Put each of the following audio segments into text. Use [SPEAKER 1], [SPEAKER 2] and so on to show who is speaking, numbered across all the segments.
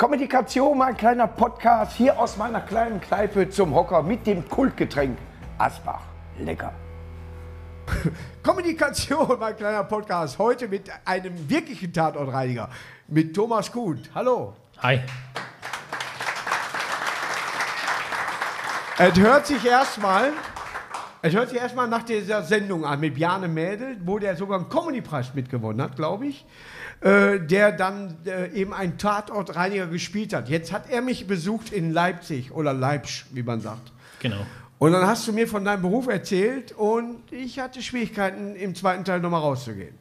[SPEAKER 1] Kommunikation, mein kleiner Podcast hier aus meiner kleinen Kneipe zum Hocker mit dem Kultgetränk Asbach. Lecker.
[SPEAKER 2] Kommunikation, mein kleiner Podcast. Heute mit einem wirklichen Tatortreiniger, mit Thomas Kuhn. Hallo.
[SPEAKER 3] Hi.
[SPEAKER 2] Es hört sich erstmal, es hört sich erstmal nach dieser Sendung an mit Bjarne Mädel, wo der sogar einen Comedy-Preis mitgewonnen hat, glaube ich, äh, der dann äh, eben einen Tatortreiniger gespielt hat. Jetzt hat er mich besucht in Leipzig oder Leipzig, wie man sagt.
[SPEAKER 3] Genau.
[SPEAKER 2] Und dann hast du mir von deinem Beruf erzählt und ich hatte Schwierigkeiten, im zweiten Teil nochmal rauszugehen.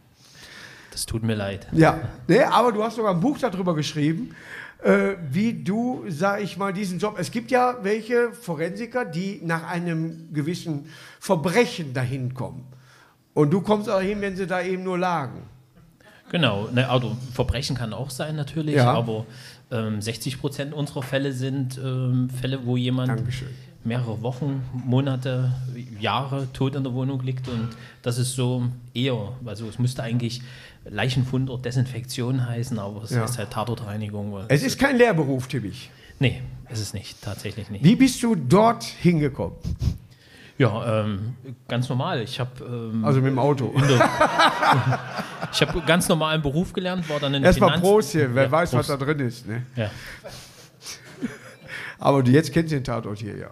[SPEAKER 3] Das tut mir leid.
[SPEAKER 2] Ja, nee, aber du hast sogar ein Buch darüber geschrieben, äh, wie du, sag ich mal, diesen Job. Es gibt ja welche Forensiker, die nach einem gewissen Verbrechen dahin kommen. Und du kommst auch hin, wenn sie da eben nur lagen.
[SPEAKER 3] Genau, ne, also Verbrechen kann auch sein natürlich,
[SPEAKER 2] Ja.
[SPEAKER 3] aber ähm, 60 Prozent unserer Fälle sind ähm, Fälle, wo jemand
[SPEAKER 2] Dankeschön.
[SPEAKER 3] mehrere Wochen, Monate, Jahre tot in der Wohnung liegt und das ist so eher, also es müsste eigentlich Leichenfund oder Desinfektion heißen, aber es
[SPEAKER 2] Ja.
[SPEAKER 3] heißt halt Tatortreinigung.
[SPEAKER 2] Es ist kein Lehrberuf, Timmich.
[SPEAKER 3] nee, ist es nicht, tatsächlich nicht.
[SPEAKER 2] Wie bist du dort hingekommen?
[SPEAKER 3] Ja, ähm, ganz normal. Ich habe ähm,
[SPEAKER 2] Also mit dem Auto.
[SPEAKER 3] ich habe ganz normalen Beruf gelernt, war dann in
[SPEAKER 2] Erstmal
[SPEAKER 3] Finanz-
[SPEAKER 2] Prost hier, wer
[SPEAKER 3] Ja,
[SPEAKER 2] weiß, was
[SPEAKER 3] Prost.
[SPEAKER 2] da drin ist. Ne?
[SPEAKER 3] Ja.
[SPEAKER 2] Aber du jetzt kennst den Tatort hier, ja.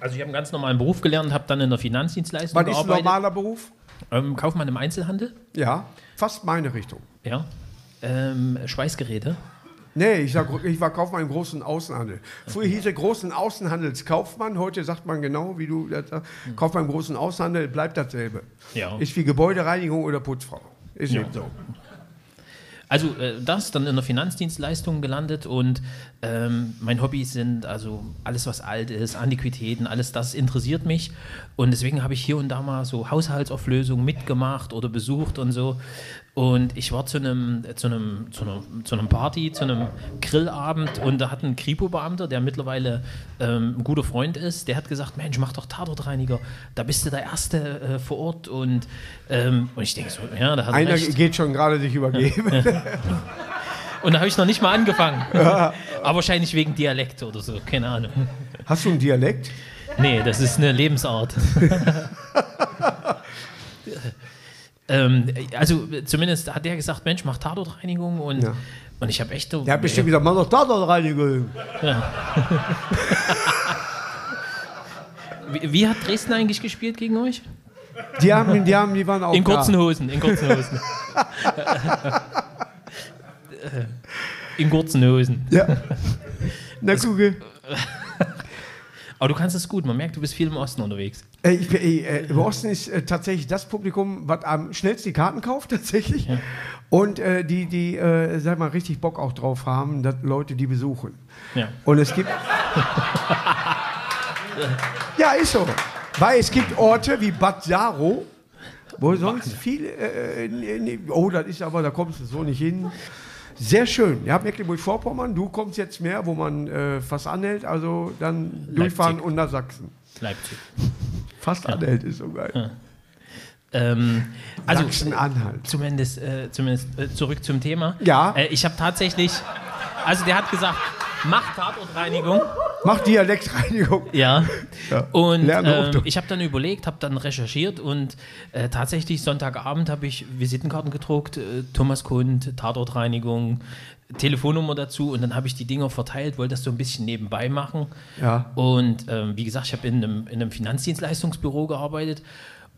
[SPEAKER 3] Also ich habe einen ganz normalen Beruf gelernt, habe dann in der Finanzdienstleistung
[SPEAKER 2] Was ist ein
[SPEAKER 3] gearbeitet.
[SPEAKER 2] normaler Beruf?
[SPEAKER 3] Ähm, Kaufmann im Einzelhandel,
[SPEAKER 2] Ja, fast meine Richtung.
[SPEAKER 3] ja. Ähm, Schweißgeräte.
[SPEAKER 2] Nee, ich, sag, ich war Kaufmann im großen Außenhandel. Früher hieß er großen Außenhandelskaufmann, heute sagt man genau, wie du das sagst, Kaufmann im großen Außenhandel, bleibt dasselbe.
[SPEAKER 3] Ja.
[SPEAKER 2] Ist wie Gebäudereinigung oder Putzfrau. Ist
[SPEAKER 3] Ja.
[SPEAKER 2] eben so.
[SPEAKER 3] Also äh, das, dann in der Finanzdienstleistung gelandet und ähm, mein Hobby sind also alles, was alt ist, Antiquitäten, alles das interessiert mich. Und deswegen habe ich hier und da mal so Haushaltsauflösungen mitgemacht oder besucht und so und ich war zu einem, zu einem, zu einer, zu einem Party, zu einem Grillabend und da hat ein Kripo-Beamter, der mittlerweile ähm, ein guter Freund ist, der hat gesagt, Mensch, mach doch Tatortreiniger, da bist du der Erste äh, vor Ort und, ähm, und ich denke so, ja, da hat er
[SPEAKER 2] Einer
[SPEAKER 3] recht.
[SPEAKER 2] geht schon gerade sich übergeben.
[SPEAKER 3] Und da habe ich noch nicht mal angefangen. Aber wahrscheinlich wegen Dialekt oder so, keine Ahnung.
[SPEAKER 2] Hast du einen Dialekt?
[SPEAKER 3] Nee, das ist eine Lebensart. ähm, also zumindest hat der gesagt, Mensch, mach Tatortreinigung und,
[SPEAKER 2] Ja.
[SPEAKER 3] und ich habe echt so...
[SPEAKER 2] Der hat bestimmt gesagt, mach doch Tatortreinigung.
[SPEAKER 3] wie, wie hat Dresden eigentlich gespielt gegen euch?
[SPEAKER 2] Die haben, die haben, die waren auch
[SPEAKER 3] In kurzen
[SPEAKER 2] da.
[SPEAKER 3] Hosen, in kurzen Hosen. in kurzen Hosen.
[SPEAKER 2] Ja. Na, Kugel.
[SPEAKER 3] Aber du kannst es gut, man merkt, du bist viel im Osten unterwegs.
[SPEAKER 2] Äh, ich, bin- äh, Im Osten ist äh, tatsächlich das Publikum, was am schnellsten die Karten kauft, tatsächlich. Und äh, die, die äh, sag mal, richtig Bock auch drauf haben, dass Leute die besuchen.
[SPEAKER 3] Ja.
[SPEAKER 2] Und es gibt. ja, ist so. Weil es gibt Orte wie Bad Saro, wo sonst viel. Äh, nee, nee, oh, das ist aber, da kommst du so nicht hin. Sehr schön. Ja, Mecklenburg-Vorpommern, du kommst jetzt mehr, wo man äh, fast anhält, also dann durchfahren unter Sachsen.
[SPEAKER 3] Leipzig.
[SPEAKER 2] Fast anhält ist so geil.
[SPEAKER 3] Ähm, also,
[SPEAKER 2] Sachsen-Anhalt.
[SPEAKER 3] Zumindest, äh, zumindest äh, zurück zum Thema.
[SPEAKER 2] Ja.
[SPEAKER 3] Äh, ich habe tatsächlich, also der hat gesagt, mach Tatortreinigung.
[SPEAKER 2] Mach Dialektreinigung.
[SPEAKER 3] Ja.
[SPEAKER 2] Ja.
[SPEAKER 3] Und
[SPEAKER 2] du.
[SPEAKER 3] ich habe dann überlegt, habe dann recherchiert und äh, tatsächlich Sonntagabend habe ich Visitenkarten gedruckt, äh, Thomas Kund, Tatortreinigung, Telefonnummer dazu und dann habe ich die Dinger verteilt, wollte das so ein bisschen nebenbei machen.
[SPEAKER 2] Ja.
[SPEAKER 3] Und ähm, wie gesagt, ich habe in einem, in einem Finanzdienstleistungsbüro gearbeitet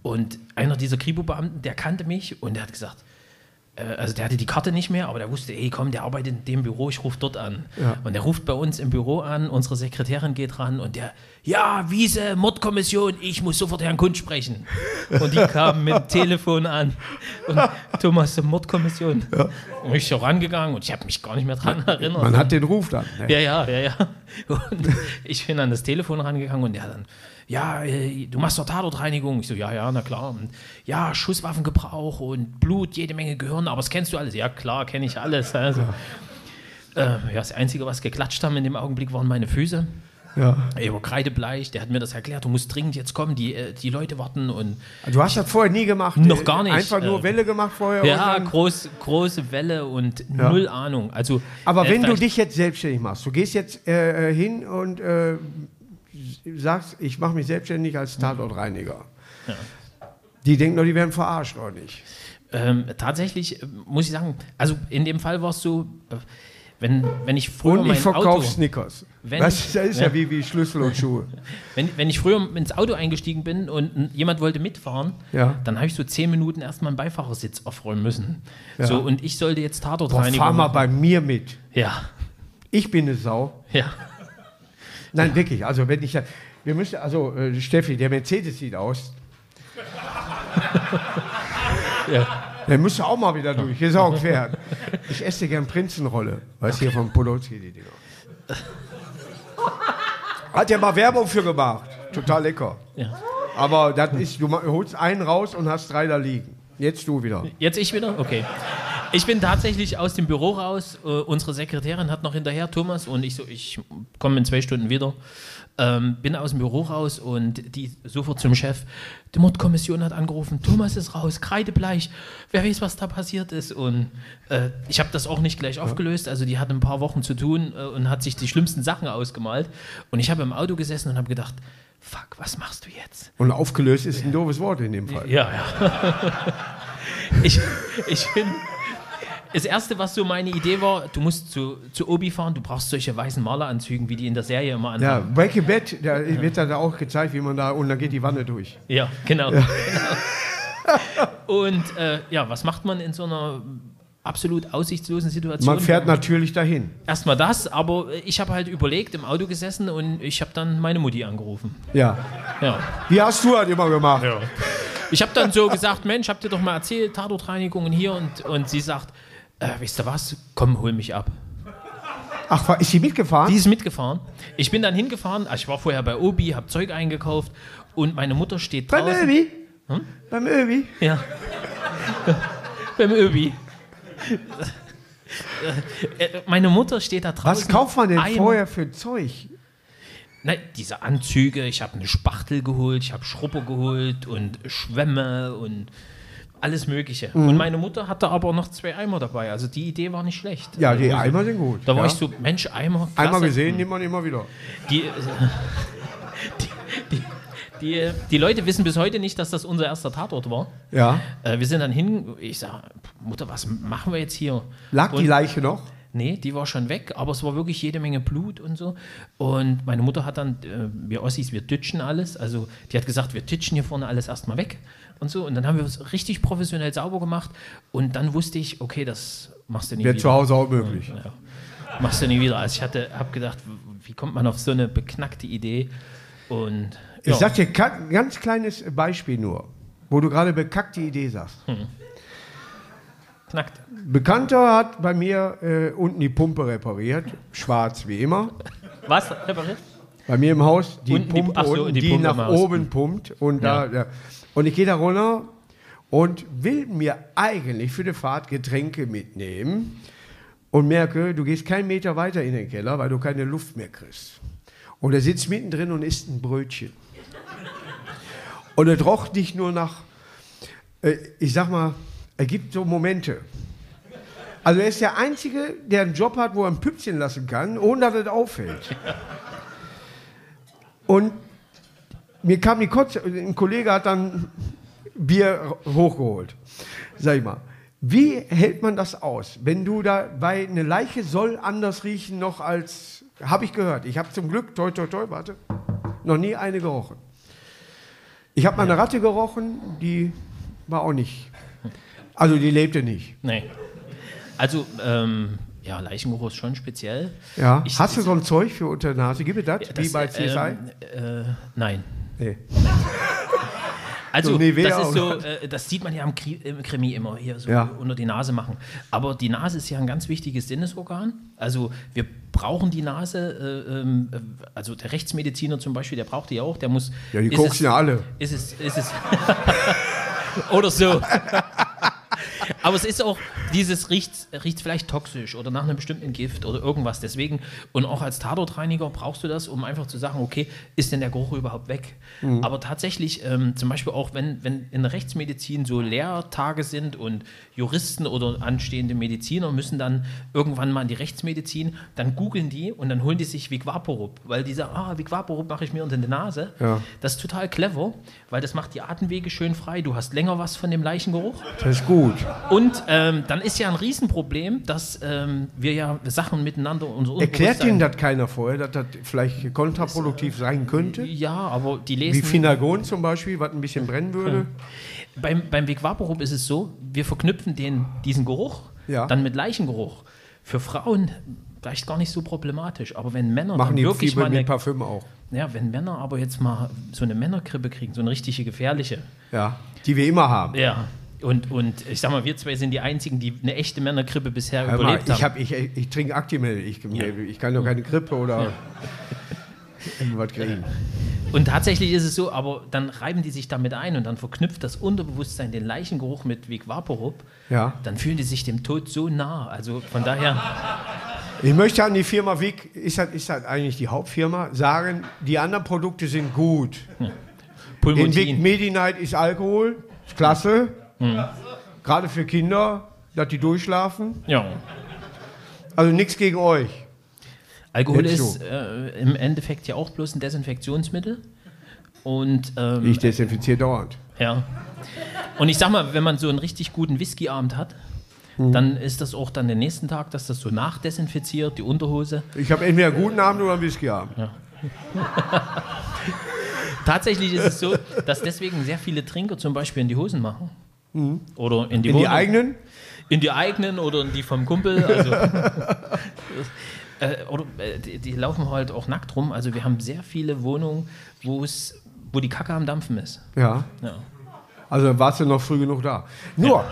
[SPEAKER 3] und einer dieser Kripo-Beamten, der kannte mich und der hat gesagt, äh, also der hatte die Karte nicht mehr, aber der wusste, ey komm, der arbeitet in dem Büro, ich rufe dort an.
[SPEAKER 2] Ja.
[SPEAKER 3] Und der ruft bei uns im Büro an, unsere Sekretärin geht ran und der, ja, Wiese, Mordkommission, ich muss sofort Herrn Kund sprechen. Und die kam mit dem Telefon an und Thomas, Mordkommission. Und ich so rangegangen und ich habe mich gar nicht mehr dran erinnert.
[SPEAKER 2] Man hat den Ruf dann. Ne?
[SPEAKER 3] Ja, ja, ja, ja. Und ich bin an das Telefon rangegangen und der dann, ja, äh, du machst doch Tatortreinigung. Ich so, ja, ja, na klar. Und, ja, Schusswaffengebrauch und Blut, jede Menge Gehirn, aber das kennst du alles. Ja, klar, kenne ich alles. Also, äh, ja, das Einzige, was geklatscht haben in dem Augenblick, waren meine Füße.
[SPEAKER 2] Ja.
[SPEAKER 3] Er war kreidebleich, der hat mir das erklärt, du musst dringend jetzt kommen, die, äh, die Leute warten und
[SPEAKER 2] Du hast das vorher nie gemacht.
[SPEAKER 3] Noch gar nicht,
[SPEAKER 2] Einfach nur
[SPEAKER 3] äh,
[SPEAKER 2] Welle gemacht vorher.
[SPEAKER 3] ja, groß, große Welle und
[SPEAKER 2] Ja.
[SPEAKER 3] null Ahnung. Also,
[SPEAKER 2] aber
[SPEAKER 3] äh,
[SPEAKER 2] wenn du dich jetzt selbstständig machst, du gehst jetzt äh, äh, hin und sagst, ich mache mich selbstständig als Tatortreiniger. Die denken doch, die werden verarscht, oder nicht?
[SPEAKER 3] Ähm, tatsächlich äh, muss ich sagen, also in dem Fall war es so, äh, wenn, wenn ich früher
[SPEAKER 2] Und ich verkaufe Snickers.
[SPEAKER 3] Wenn-
[SPEAKER 2] das ist, das ist ja,
[SPEAKER 3] Ja.
[SPEAKER 2] wie, wie Schlüssel und Schuhe.
[SPEAKER 3] wenn, wenn ich früher ins Auto eingestiegen bin und jemand wollte mitfahren,
[SPEAKER 2] Ja.
[SPEAKER 3] dann habe ich so zehn Minuten erstmal einen Beifahrersitz aufräumen müssen.
[SPEAKER 2] Ja.
[SPEAKER 3] So, und ich sollte jetzt
[SPEAKER 2] Boah,
[SPEAKER 3] Tatortreinigung
[SPEAKER 2] fahr mal
[SPEAKER 3] machen.
[SPEAKER 2] bei mir mit.
[SPEAKER 3] Ja,
[SPEAKER 2] Ich bin eine Sau.
[SPEAKER 3] ja.
[SPEAKER 2] Nein, wirklich. Also wenn ich, wir müssen, also äh, Steffi, der Mercedes sieht aus.
[SPEAKER 3] ja.
[SPEAKER 2] Der müsste auch mal wieder durch. Hier ist auch Pferd. Ich esse gern Prinzenrolle. Weißt du, hier von Podolski, die Dinger. Hat er mal Werbung für gemacht. Total lecker.
[SPEAKER 3] ja.
[SPEAKER 2] Aber das ist, du holst einen raus und hast drei da liegen. Jetzt du wieder.
[SPEAKER 3] Jetzt ich wieder? Okay. Ich bin tatsächlich aus dem Büro raus. Äh, unsere Sekretärin hat noch hinterher, Thomas, und ich so, ich komme in zwei Stunden wieder. Ähm, bin aus dem Büro raus und die sofort zum Chef. Die Mordkommission hat angerufen, Thomas ist raus, kreidebleich. Wer weiß, was da passiert ist. Und äh, ich habe das auch nicht gleich aufgelöst. Also die hat ein paar Wochen zu tun äh, und hat sich die schlimmsten Sachen ausgemalt. Und ich habe im Auto gesessen und habe gedacht, fuck, was machst du jetzt?
[SPEAKER 2] Und aufgelöst ist ein doofes Wort in dem Fall.
[SPEAKER 3] Ja, ja. ich, ich bin. Das erste, was so meine Idee war, du musst zu, zu Obi fahren, du brauchst solche weißen Maleranzügen, wie die in der Serie immer
[SPEAKER 2] Ja,
[SPEAKER 3] anhaben.
[SPEAKER 2] Breaking Bad, da wird da auch gezeigt, wie man da, und dann geht die Wanne durch.
[SPEAKER 3] Ja, genau. Und äh, ja, was macht man in so einer absolut aussichtslosen Situation?
[SPEAKER 2] Man fährt natürlich dahin.
[SPEAKER 3] Erstmal das, aber ich habe halt überlegt, im Auto gesessen und ich habe dann meine Mutti angerufen.
[SPEAKER 2] Ja.
[SPEAKER 3] Ja.
[SPEAKER 2] Wie hast du das immer gemacht?
[SPEAKER 3] Ich habe dann so gesagt, Mensch, habt ihr doch mal erzählt, Tatortreinigungen hier und, und sie sagt, äh, wisst ihr was, komm, hol mich ab.
[SPEAKER 2] Ach, war- ist sie mitgefahren?
[SPEAKER 3] Die ist mitgefahren. Ich bin dann hingefahren, ich war vorher bei Obi, habe Zeug eingekauft und meine Mutter steht
[SPEAKER 2] Beim
[SPEAKER 3] draußen.
[SPEAKER 2] Öbi?
[SPEAKER 3] Hm?
[SPEAKER 2] Beim Öbi?
[SPEAKER 3] Ja. Beim Öbi. Äh, Meine Mutter steht da draußen.
[SPEAKER 2] Was kauft man denn
[SPEAKER 3] Eimer.
[SPEAKER 2] vorher für Zeug?
[SPEAKER 3] Na, diese Anzüge, ich habe eine Spachtel geholt, ich habe Schrupper geholt und Schwämme und alles Mögliche.
[SPEAKER 2] Mhm.
[SPEAKER 3] Und meine Mutter hatte aber noch zwei Eimer dabei. Also die Idee war nicht schlecht.
[SPEAKER 2] Ja, die
[SPEAKER 3] Also,
[SPEAKER 2] Eimer sind gut.
[SPEAKER 3] Da war
[SPEAKER 2] ja.
[SPEAKER 3] ich so, Mensch, Eimer. Klasse.
[SPEAKER 2] Einmal gesehen, nimmt man immer wieder.
[SPEAKER 3] Die, die, die, die, die Leute wissen bis heute nicht, dass das unser erster Tatort war.
[SPEAKER 2] Ja.
[SPEAKER 3] Äh, wir sind dann hin, ich sage, Mutter, was machen wir jetzt hier?
[SPEAKER 2] Lag die
[SPEAKER 3] Und-
[SPEAKER 2] Leiche noch?
[SPEAKER 3] Nee, die war schon weg, aber es war wirklich jede Menge Blut und so. Und meine Mutter hat dann, äh, wir Ossis, wir ditchen alles. Also die hat gesagt, wir ditchen hier vorne alles erstmal weg und so. Und dann haben wir es richtig professionell sauber gemacht. Und dann wusste ich, okay, das machst du nie
[SPEAKER 2] Wäre
[SPEAKER 3] wieder.
[SPEAKER 2] zu Hause auch möglich.
[SPEAKER 3] Ja. Machst du nie wieder. Also ich hatte, habe gedacht, wie kommt man auf so eine beknackte Idee? Und
[SPEAKER 2] Ich sag dir ein ganz kleines Beispiel nur, wo du gerade bekackte Idee sagst.
[SPEAKER 3] knackt.
[SPEAKER 2] Bekannter hat bei mir äh, unten die Pumpe repariert, schwarz wie immer.
[SPEAKER 3] Was? Repariert?
[SPEAKER 2] Bei mir im Haus die
[SPEAKER 3] Unten die-
[SPEAKER 2] Pumpe
[SPEAKER 3] ach so,
[SPEAKER 2] unten,
[SPEAKER 3] die
[SPEAKER 2] die,
[SPEAKER 3] Pumpe
[SPEAKER 2] nach oben pumpt und da,
[SPEAKER 3] Ja.
[SPEAKER 2] Und ich gehe da runter und will mir eigentlich für die Fahrt Getränke mitnehmen und merke, du gehst keinen Meter weiter in den Keller, weil du keine Luft mehr kriegst. Und er sitzt mittendrin und isst ein Brötchen. Und er roch nicht nur nach, äh, ich sag mal, er gibt so Momente. Also er ist der Einzige, der einen Job hat, wo er ein Püppchen lassen kann, ohne dass es auffällt. Und mir kam die Kotze, ein Kollege hat dann Bier hochgeholt. Sag ich mal, wie hält man das aus, wenn du da, weil eine Leiche soll anders riechen noch als, habe ich gehört. Ich habe zum Glück, toi toi toi, warte, noch nie eine gerochen. Ich habe mal eine Ratte gerochen, die war auch nicht, also die lebte nicht.
[SPEAKER 3] Nee. Also, ähm, ja, Leichengeruch ist schon speziell.
[SPEAKER 2] Ja.
[SPEAKER 3] Ich-
[SPEAKER 2] Hast du so ein Zeug für unter der Nase? Gib mir das, wie bei CSI?
[SPEAKER 3] ähm, äh, nein.
[SPEAKER 2] Nee.
[SPEAKER 3] Also,
[SPEAKER 2] So
[SPEAKER 3] das ist so, äh, das sieht man ja im, Kri im Krimi immer hier so
[SPEAKER 2] Ja.
[SPEAKER 3] unter die Nase machen. Aber die Nase ist ja ein ganz wichtiges Sinnesorgan. Also, wir brauchen die Nase, äh, ähm, äh, also der Rechtsmediziner zum Beispiel, der braucht die auch, der muss.
[SPEAKER 2] Ja, die koksen ja alle.
[SPEAKER 3] Ist es, ist es. Oder so. Aber es ist auch, dieses riecht, riecht vielleicht toxisch oder nach einem bestimmten Gift oder irgendwas. Deswegen, und auch als Tatortreiniger brauchst du das, um einfach zu sagen, okay, ist denn der Geruch überhaupt weg?
[SPEAKER 2] Mhm.
[SPEAKER 3] Aber tatsächlich, ähm, zum Beispiel auch, wenn, wenn in der Rechtsmedizin so Lehrtage sind und Juristen oder anstehende Mediziner müssen dann irgendwann mal in die Rechtsmedizin, dann googeln die und dann holen die sich Viquaporub, weil die sagen, ah, Viquaporub mache ich mir unter die Nase.
[SPEAKER 2] Ja.
[SPEAKER 3] Das ist total clever, weil das macht die Atemwege schön frei. Du hast länger was von dem Leichengeruch.
[SPEAKER 2] Das ist gut.
[SPEAKER 3] Und ähm, dann ist ja ein Riesenproblem, dass ähm, wir ja Sachen miteinander unser
[SPEAKER 2] Erklärt
[SPEAKER 3] Unterbewusstsein-
[SPEAKER 2] Ihnen das keiner vorher, dass das vielleicht kontraproduktiv sein könnte?
[SPEAKER 3] Ja, aber die
[SPEAKER 2] Wie
[SPEAKER 3] lesen.
[SPEAKER 2] Finagon zum Beispiel, was ein bisschen brennen würde.
[SPEAKER 3] Beim, beim Weg Vaporub ist es so, wir verknüpfen den, diesen Geruch
[SPEAKER 2] Ja.
[SPEAKER 3] dann mit Leichengeruch. Für Frauen vielleicht gar nicht so problematisch, aber wenn Männer
[SPEAKER 2] Machen
[SPEAKER 3] dann
[SPEAKER 2] die
[SPEAKER 3] wirklich mal
[SPEAKER 2] mit Parfüm auch.
[SPEAKER 3] ja, wenn Männer aber jetzt mal so eine Männerkrippe kriegen, so eine richtige gefährliche,
[SPEAKER 2] Ja, die wir immer haben.
[SPEAKER 3] ja. Und, und ich sag mal, wir zwei sind die einzigen, die eine echte Männerkrippe bisher
[SPEAKER 2] mal,
[SPEAKER 3] überlebt
[SPEAKER 2] ich,
[SPEAKER 3] haben.
[SPEAKER 2] hab, ich, ich trinke Actimel. Ich, ich kann doch keine Grippe oder irgendwas kriegen.
[SPEAKER 3] Und tatsächlich ist es so, aber dann reiben die sich damit ein und dann verknüpft das Unterbewusstsein den Leichengeruch mit Vic Vaporub.
[SPEAKER 2] Ja.
[SPEAKER 3] Dann fühlen die sich dem Tod so nah. Also von daher,
[SPEAKER 2] Ich möchte an die Firma Wick, ist das, ist das eigentlich die Hauptfirma, sagen, die anderen Produkte sind gut. In Wick
[SPEAKER 3] Pulmotin.
[SPEAKER 2] Medi-Night ist Alkohol, ist klasse.
[SPEAKER 3] Hm.
[SPEAKER 2] Gerade für Kinder, dass die durchschlafen.
[SPEAKER 3] Ja.
[SPEAKER 2] Also nichts gegen euch.
[SPEAKER 3] Alkohol
[SPEAKER 2] Jetzt
[SPEAKER 3] ist äh, im Endeffekt ja auch bloß ein Desinfektionsmittel. Und ähm,
[SPEAKER 2] Ich desinfiziere dauernd.
[SPEAKER 3] ja. Und ich sag mal, wenn man so einen richtig guten Whiskyabend hat,
[SPEAKER 2] Mhm.
[SPEAKER 3] dann ist das auch dann den nächsten Tag, dass das so nachdesinfiziert, die Unterhose.
[SPEAKER 2] Ich habe entweder einen guten Abend oder einen Whiskyabend.
[SPEAKER 3] Tatsächlich ist es so, dass deswegen sehr viele Trinker zum Beispiel in die Hosen machen. Oder in die
[SPEAKER 2] Mhm. In die eigenen?
[SPEAKER 3] In die eigenen oder in die vom Kumpel. Also, äh, oder, äh, die, die laufen halt auch nackt rum. Also wir haben sehr viele Wohnungen, wo es, wo die Kacke am Dampfen ist.
[SPEAKER 2] Ja.
[SPEAKER 3] Ja.
[SPEAKER 2] Also warst du noch früh genug da. Nur,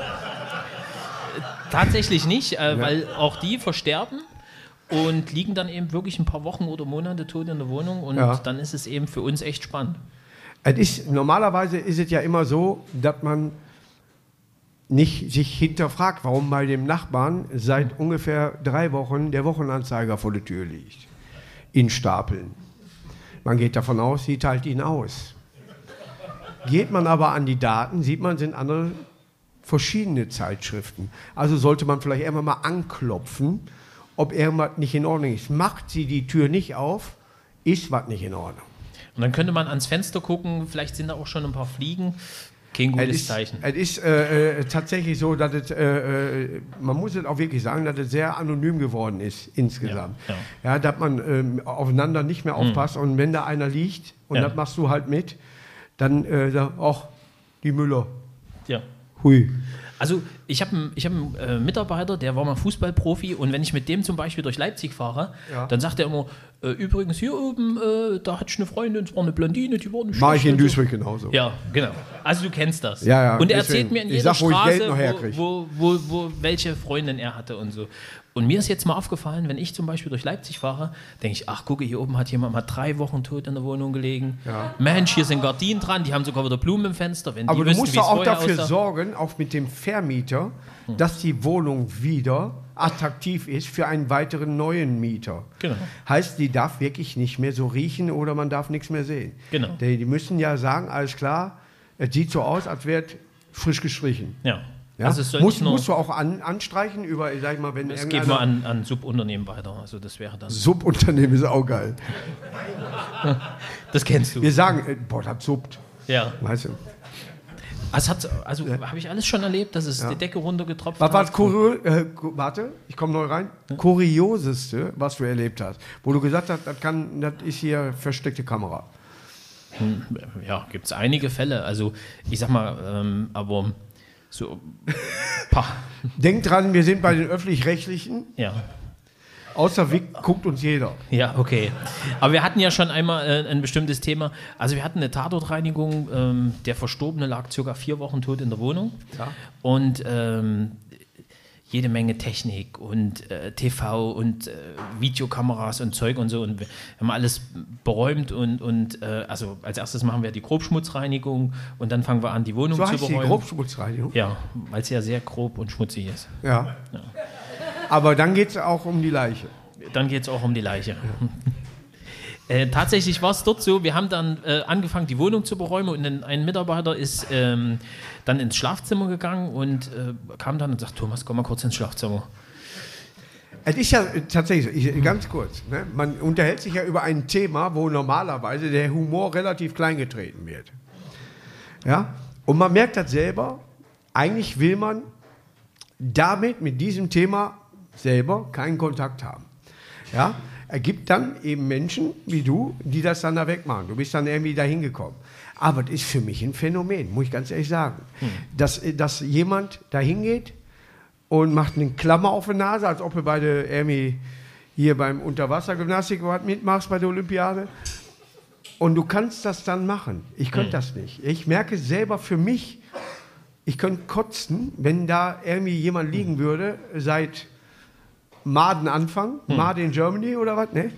[SPEAKER 3] Tatsächlich nicht, äh, weil auch die versterben und liegen dann eben wirklich ein paar Wochen oder Monate tot in der Wohnung und
[SPEAKER 2] Ja.
[SPEAKER 3] dann ist es eben für uns echt spannend.
[SPEAKER 2] es ist, normalerweise ist es ja immer so, dass man nicht sich hinterfragt, warum bei dem Nachbarn seit ungefähr drei Wochen der Wochenanzeiger vor der Tür liegt. In Stapeln. Man geht davon aus, sie teilt ihn aus. Geht man aber an die Daten, sieht man, sind andere verschiedene Zeitschriften. Also sollte man vielleicht einfach mal anklopfen, ob irgendwas nicht in Ordnung ist. Macht sie die Tür nicht auf, ist was nicht in Ordnung.
[SPEAKER 3] Und dann könnte man ans Fenster gucken, vielleicht sind da auch schon ein paar Fliegen. Kein gutes
[SPEAKER 2] Es ist,
[SPEAKER 3] Zeichen.
[SPEAKER 2] es ist äh, äh, tatsächlich so, dass es, äh, äh, man muss es auch wirklich sagen, dass es sehr anonym geworden ist insgesamt.
[SPEAKER 3] Ja,
[SPEAKER 2] Ja, dass man ähm, aufeinander nicht mehr aufpasst und wenn da einer liegt und
[SPEAKER 3] Ja.
[SPEAKER 2] das machst du halt mit, dann äh, sag, ach, die Müller,
[SPEAKER 3] Ja.
[SPEAKER 2] hui.
[SPEAKER 3] Also ich habe einen, ich hab einen äh, Mitarbeiter, der war mal Fußballprofi und wenn ich mit dem zum Beispiel durch Leipzig fahre,
[SPEAKER 2] Ja.
[SPEAKER 3] dann sagt er immer, äh, übrigens hier oben, äh, da hatte ich eine Freundin, es war eine Blondine, die war eine
[SPEAKER 2] Mach ich in
[SPEAKER 3] so.
[SPEAKER 2] Duisburg genauso.
[SPEAKER 3] Ja, genau. Also du kennst das.
[SPEAKER 2] Ja, ja,
[SPEAKER 3] Und er erzählt mir in jeder
[SPEAKER 2] sag, wo
[SPEAKER 3] Straße, wo, wo, wo, welche Freundin er hatte und so. Und mir ist jetzt mal aufgefallen, wenn ich zum Beispiel durch Leipzig fahre, denke ich, ach gucke, hier oben hat jemand mal drei Wochen tot in der Wohnung gelegen.
[SPEAKER 2] Ja.
[SPEAKER 3] Mensch, hier sind Gardinen dran, die haben sogar wieder Blumen im Fenster. Wenn
[SPEAKER 2] Aber du
[SPEAKER 3] wüssten,
[SPEAKER 2] musst doch auch dafür
[SPEAKER 3] aussah.
[SPEAKER 2] sorgen, auch mit dem Vermieter, dass die Wohnung wieder attraktiv ist für einen weiteren neuen Mieter.
[SPEAKER 3] Genau.
[SPEAKER 2] Heißt, die darf wirklich nicht mehr so riechen oder man darf nichts mehr sehen.
[SPEAKER 3] Genau.
[SPEAKER 2] Die, die müssen ja sagen, alles klar, es sieht so aus, als wäre frisch gestrichen.
[SPEAKER 3] Ja.
[SPEAKER 2] Ja?
[SPEAKER 3] Also es soll
[SPEAKER 2] Muss,
[SPEAKER 3] nicht nur,
[SPEAKER 2] musst du auch an, anstreichen über, sag ich mal, wenn
[SPEAKER 3] es geht nur
[SPEAKER 2] irgendeiner...
[SPEAKER 3] an, an Subunternehmen weiter. Also das wäre dann.
[SPEAKER 2] Subunternehmen ist auch geil.
[SPEAKER 3] Das kennst du.
[SPEAKER 2] Wir sagen, äh, boah, das suppt.
[SPEAKER 3] Ja.
[SPEAKER 2] Weißt du?
[SPEAKER 3] Also, also habe ich alles schon erlebt, dass es die Decke runtergetropft
[SPEAKER 2] Was war das
[SPEAKER 3] hat.
[SPEAKER 2] Äh, warte, ich komme neu rein. Kurioseste, was du erlebt hast, wo du gesagt hast, das, kann, das ist hier versteckte Kamera.
[SPEAKER 3] Ja, gibt es einige Fälle. Also ich sag mal, ähm, aber so.
[SPEAKER 2] Denk dran, wir sind bei den öffentlich-rechtlichen.
[SPEAKER 3] ja.
[SPEAKER 2] Außer Wick guckt uns jeder.
[SPEAKER 3] Ja, okay. Aber wir hatten ja schon einmal äh, ein bestimmtes Thema. Also wir hatten eine Tatortreinigung. Ähm, der Verstorbene lag circa vier Wochen tot in der Wohnung.
[SPEAKER 2] Ja.
[SPEAKER 3] Und ähm, jede Menge Technik und äh, TV und äh, Videokameras und Zeug und so. Und wir haben alles beräumt und, und äh, also als erstes machen wir die Grobschmutzreinigung und dann fangen wir an, die Wohnung
[SPEAKER 2] So
[SPEAKER 3] zu
[SPEAKER 2] heißt die
[SPEAKER 3] beräumen.
[SPEAKER 2] Grobschmutzreinigung.
[SPEAKER 3] ja, weil es ja sehr grob und schmutzig ist.
[SPEAKER 2] Ja. Aber dann geht es auch um die Leiche.
[SPEAKER 3] Dann geht es auch um die Leiche. Äh, tatsächlich war es dort so, wir haben dann äh, angefangen, die Wohnung zu beräumen und ein, ein Mitarbeiter ist ähm, dann ins Schlafzimmer gegangen und äh, kam dann und sagt, Thomas, komm mal kurz ins Schlafzimmer.
[SPEAKER 2] Es ist ja tatsächlich, ich, ganz kurz, ne? man unterhält sich ja über ein Thema, wo normalerweise der Humor relativ klein getreten wird. Ja? Und man merkt das selber, eigentlich will man damit, mit diesem Thema selber keinen Kontakt haben. Ja? Er gibt dann eben Menschen wie du, die das dann da wegmachen. Du bist dann irgendwie da hingekommen. Aber das ist für mich ein Phänomen, muss ich ganz ehrlich sagen. Dass, dass jemand da hingeht und macht eine Klammer auf die Nase, als ob du bei der irgendwie hier beim Unterwassergymnastik was mitmachst bei der Olympiade. Und du kannst das dann machen. Ich könnte das nicht. Ich merke selber für mich, ich könnte kotzen, wenn da irgendwie jemand liegen würde, seit Maden Anfang, Made in Germany oder was, ne?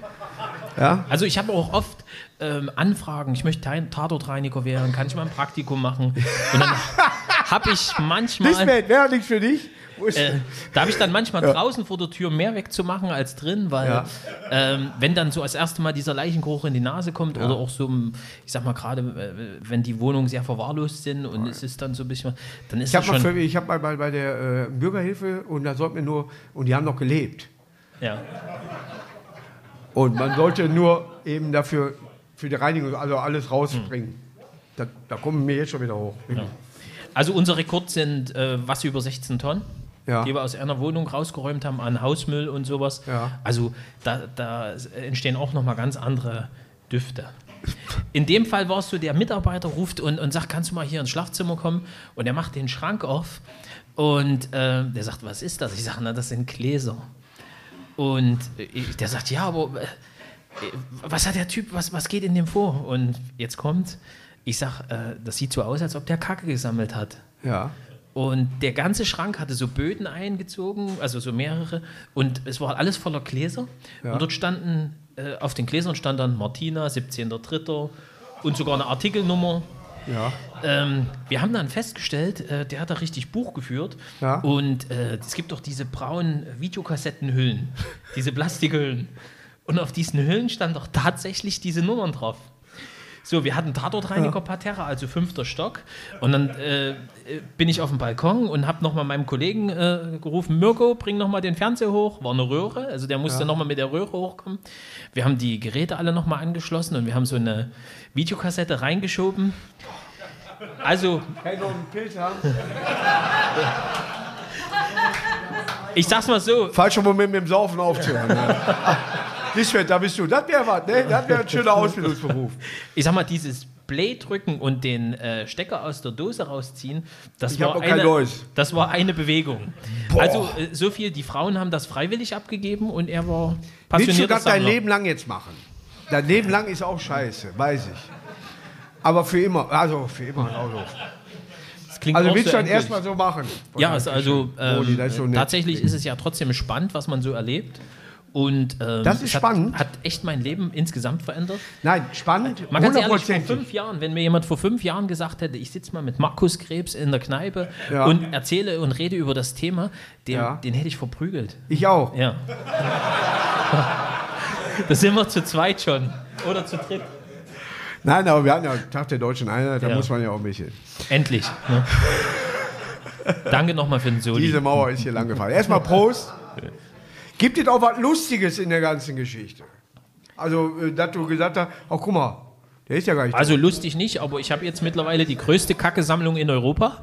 [SPEAKER 2] Ja.
[SPEAKER 3] Also ich habe auch oft ähm, Anfragen, ich möchte Tatortreiniger werden, kann ich mal ein Praktikum machen? Und dann habe ich manchmal...
[SPEAKER 2] Das wäre wär nichts für dich.
[SPEAKER 3] Äh, da habe ich dann manchmal draußen vor der Tür mehr wegzumachen als drin, weil
[SPEAKER 2] Ja.
[SPEAKER 3] ähm, wenn dann so als erstes Mal dieser Leichengeruch in die Nase kommt oder auch so, ähm, ich sag mal gerade, äh, wenn die Wohnungen sehr verwahrlost sind und es ist dann so ein bisschen, dann ist
[SPEAKER 2] Ich
[SPEAKER 3] das
[SPEAKER 2] habe
[SPEAKER 3] schon,
[SPEAKER 2] hab mal bei, bei der äh, Bürgerhilfe und da sollte man nur, und die haben noch gelebt.
[SPEAKER 3] ja.
[SPEAKER 2] Und man sollte nur eben dafür, für die Reinigung, also alles rausbringen. Da, da kommen wir jetzt schon wieder hoch.
[SPEAKER 3] Also unser Rekord sind äh, was über 16 Tonnen.
[SPEAKER 2] Ja.
[SPEAKER 3] Die wir aus einer Wohnung rausgeräumt haben an Hausmüll und sowas.
[SPEAKER 2] Ja.
[SPEAKER 3] Also da, da entstehen auch nochmal ganz andere Düfte. In dem Fall war es so, der Mitarbeiter ruft und, und sagt, kannst du mal hier ins Schlafzimmer kommen? Und er macht den Schrank auf und äh, der sagt, was ist das? Ich sage, na, das sind Gläser. Und ich, der sagt, ja, aber äh, was hat der Typ, was, was geht in dem vor? Und jetzt kommt, ich sag, äh, das sieht so aus, als ob der Kacke gesammelt hat.
[SPEAKER 2] Ja.
[SPEAKER 3] Und der ganze Schrank hatte so Böden eingezogen, also so mehrere. Und es war alles voller Gläser.
[SPEAKER 2] Ja.
[SPEAKER 3] Und dort standen, äh, auf den Gläsern stand dann Martina, 17.03. und sogar eine Artikelnummer.
[SPEAKER 2] Ja.
[SPEAKER 3] Ähm, wir haben dann festgestellt, äh, der hat da richtig Buch geführt.
[SPEAKER 2] Ja.
[SPEAKER 3] Und äh, es gibt doch diese braunen Videokassettenhüllen, diese Plastikhüllen. Und auf diesen Hüllen stand doch tatsächlich diese Nummern drauf. So, wir hatten Tatortreiniger Parterre, also fünfter Stock. Und dann äh, bin ich auf dem Balkon und habe nochmal meinem Kollegen äh, gerufen, Mirko, bring nochmal den Fernseher hoch. War eine Röhre, also der musste
[SPEAKER 2] Ja.
[SPEAKER 3] nochmal mit der Röhre hochkommen. Wir haben die Geräte alle nochmal angeschlossen und wir haben so eine Videokassette reingeschoben. Also,
[SPEAKER 2] Kann ich noch einen Pilz haben?
[SPEAKER 3] ich sag's mal so,
[SPEAKER 2] Falscher Moment mit dem Saufen aufzuhören. Lisbeth, da bist du. Das wäre was, ne? Das wäre ein schöner Ausbildungsberuf.
[SPEAKER 3] ich sag mal, dieses Play drücken und den äh, Stecker aus der Dose rausziehen, das,
[SPEAKER 2] Ich
[SPEAKER 3] war eine, das war eine Bewegung. Also äh, so viel, die Frauen haben das freiwillig abgegeben und er war
[SPEAKER 2] Willst du
[SPEAKER 3] passionierter
[SPEAKER 2] das dein. Leben lang jetzt machen? Dein Leben lang ist auch scheiße, weiß ich. Aber für immer, also für immer.
[SPEAKER 3] Das klingt
[SPEAKER 2] Also willst du dann erstmal so machen?
[SPEAKER 3] Ja, also, ähm,
[SPEAKER 2] das ist
[SPEAKER 3] tatsächlich ist es ja trotzdem spannend, was man so erlebt. Und ähm,
[SPEAKER 2] Das ist
[SPEAKER 3] es hat,
[SPEAKER 2] spannend.
[SPEAKER 3] hat echt mein Leben insgesamt verändert.
[SPEAKER 2] Nein, spannend,
[SPEAKER 3] Man kann ehrlich, vor fünf Jahren, wenn mir jemand vor fünf Jahren gesagt hätte, ich sitze mal mit Markus Krebs in der Kneipe
[SPEAKER 2] Ja.
[SPEAKER 3] und erzähle und rede über das Thema, den,
[SPEAKER 2] Ja.
[SPEAKER 3] den hätte ich verprügelt.
[SPEAKER 2] Ich auch.
[SPEAKER 3] Ja. da sind wir zu zweit schon. Oder zu dritt.
[SPEAKER 2] Nein, aber wir hatten ja Tag der Deutschen Einheit, da
[SPEAKER 3] Ja.
[SPEAKER 2] muss man ja auch bisschen.
[SPEAKER 3] Endlich. Ne? Danke nochmal für den Soli.
[SPEAKER 2] Diese Mauer ist hier lang gefallen. Erstmal Prost. Gibt es auch was Lustiges in der ganzen Geschichte? Also, äh, dass du gesagt hast, oh guck mal, der ist ja gar nicht
[SPEAKER 3] Also lustig nicht, aber ich habe jetzt mittlerweile die größte Kacke-Sammlung in Europa.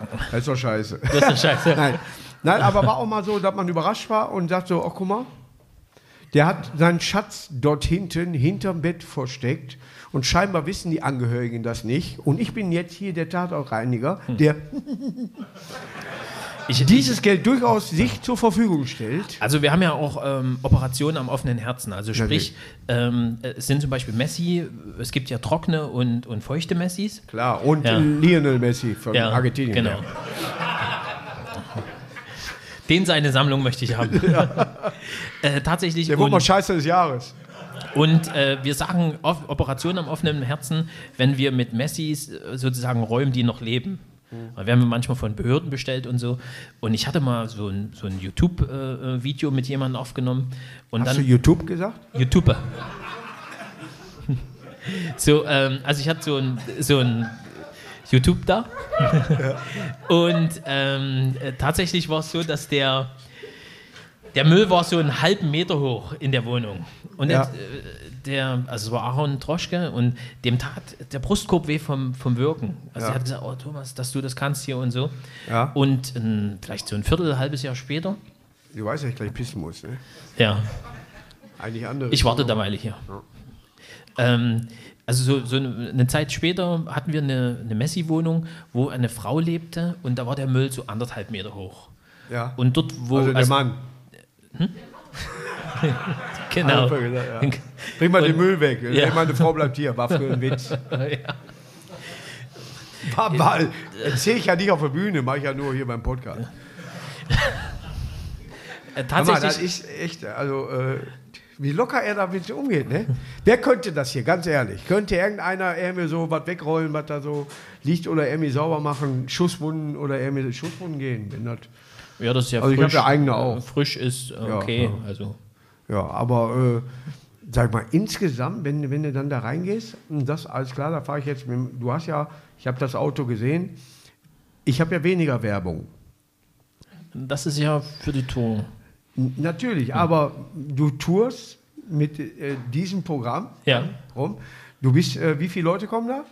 [SPEAKER 2] da. Das ist doch scheiße.
[SPEAKER 3] Das ist eine Scheiße.
[SPEAKER 2] Nein. Nein, aber war auch mal so, dass man überrascht war und sagt so, oh guck mal, der hat seinen Schatz dort hinten, hinterm Bett versteckt und scheinbar wissen die Angehörigen das nicht. Und ich bin jetzt hier der Tatortreiniger, der
[SPEAKER 3] Ich,
[SPEAKER 2] dieses Geld durchaus sich zur Verfügung stellt.
[SPEAKER 3] Also wir haben ja auch ähm, Operationen am offenen Herzen. Also sprich, ähm, es sind zum Beispiel Messi, es gibt ja trockene und, und feuchte Messis.
[SPEAKER 2] Klar, und
[SPEAKER 3] Ja.
[SPEAKER 2] Lionel Messi von
[SPEAKER 3] Ja,
[SPEAKER 2] Argentinien.
[SPEAKER 3] Genau. Den seine Sammlung möchte ich haben. äh, tatsächlich.
[SPEAKER 2] Der wurde mal Scheiße des Jahres.
[SPEAKER 3] Und äh, wir sagen Op Operation am offenen Herzen, wenn wir mit Messis äh, sozusagen räumen, die noch leben. Werden wir manchmal von Behörden bestellt und so. Und ich hatte mal so ein, so ein YouTube-Video mit jemandem aufgenommen. Und
[SPEAKER 2] Hast du
[SPEAKER 3] dann
[SPEAKER 2] YouTube gesagt?
[SPEAKER 3] YouTuber. so, ähm, also ich hatte so ein, so ein YouTube da. Und ähm, äh, tatsächlich war es so, dass der, der Müll war so einen halben Meter hoch in der Wohnung. Und
[SPEAKER 2] Ja.
[SPEAKER 3] der, der, also es war Aaron Troschke und dem tat der Brustkorb weh vom, vom Wirken. Also
[SPEAKER 2] Ja.
[SPEAKER 3] er hat gesagt, oh Thomas, dass du das kannst hier und so.
[SPEAKER 2] Ja.
[SPEAKER 3] Und ähm, vielleicht so ein Viertel, halbes Jahr später,
[SPEAKER 2] Du weißt, dass ich gleich pissen muss, ne?
[SPEAKER 3] ja,
[SPEAKER 2] Eigentlich andere.
[SPEAKER 3] Ich warte da Weile hier. Ähm, also so, so eine, Zeit später hatten wir eine, eine Messi-Wohnung, wo eine Frau lebte und da war der Müll so anderthalb Meter hoch.
[SPEAKER 2] Ja.
[SPEAKER 3] Und dort, wo...
[SPEAKER 2] also der Mann.
[SPEAKER 3] Genau.
[SPEAKER 2] Er gesagt, ja. Bring mal den Müll weg.
[SPEAKER 3] Ja.
[SPEAKER 2] Meine Frau bleibt hier. War früher ein Witz. War mal. Erzähl ich ja nicht auf der Bühne, mache ich ja nur hier beim Podcast. Hör mal, das
[SPEAKER 3] tatsächlich,
[SPEAKER 2] ist echt, also äh, wie locker er damit umgeht, ne? Wer könnte das hier, ganz ehrlich? Könnte irgendeiner irgendwie so was wegrollen, was da so liegt oder irgendwie sauber machen, Schusswunden oder irgendwie Schusswunden gehen, wenn das,
[SPEAKER 3] ja, das ist ja
[SPEAKER 2] also ich
[SPEAKER 3] frisch,
[SPEAKER 2] hab ja eigene auch.
[SPEAKER 3] frisch ist, äh,
[SPEAKER 2] Ja,
[SPEAKER 3] okay.
[SPEAKER 2] ja.
[SPEAKER 3] Also,
[SPEAKER 2] ja, aber äh, sag mal, insgesamt, wenn, wenn du dann da reingehst, das, alles klar, da fahre ich jetzt, mit, du hast ja, ich habe das Auto gesehen, ich habe ja weniger Werbung.
[SPEAKER 3] das ist ja für die Tour.
[SPEAKER 2] Natürlich, aber du tourst mit äh, diesem Programm
[SPEAKER 3] Ja.
[SPEAKER 2] rum. Du bist, äh, wie viele Leute kommen da?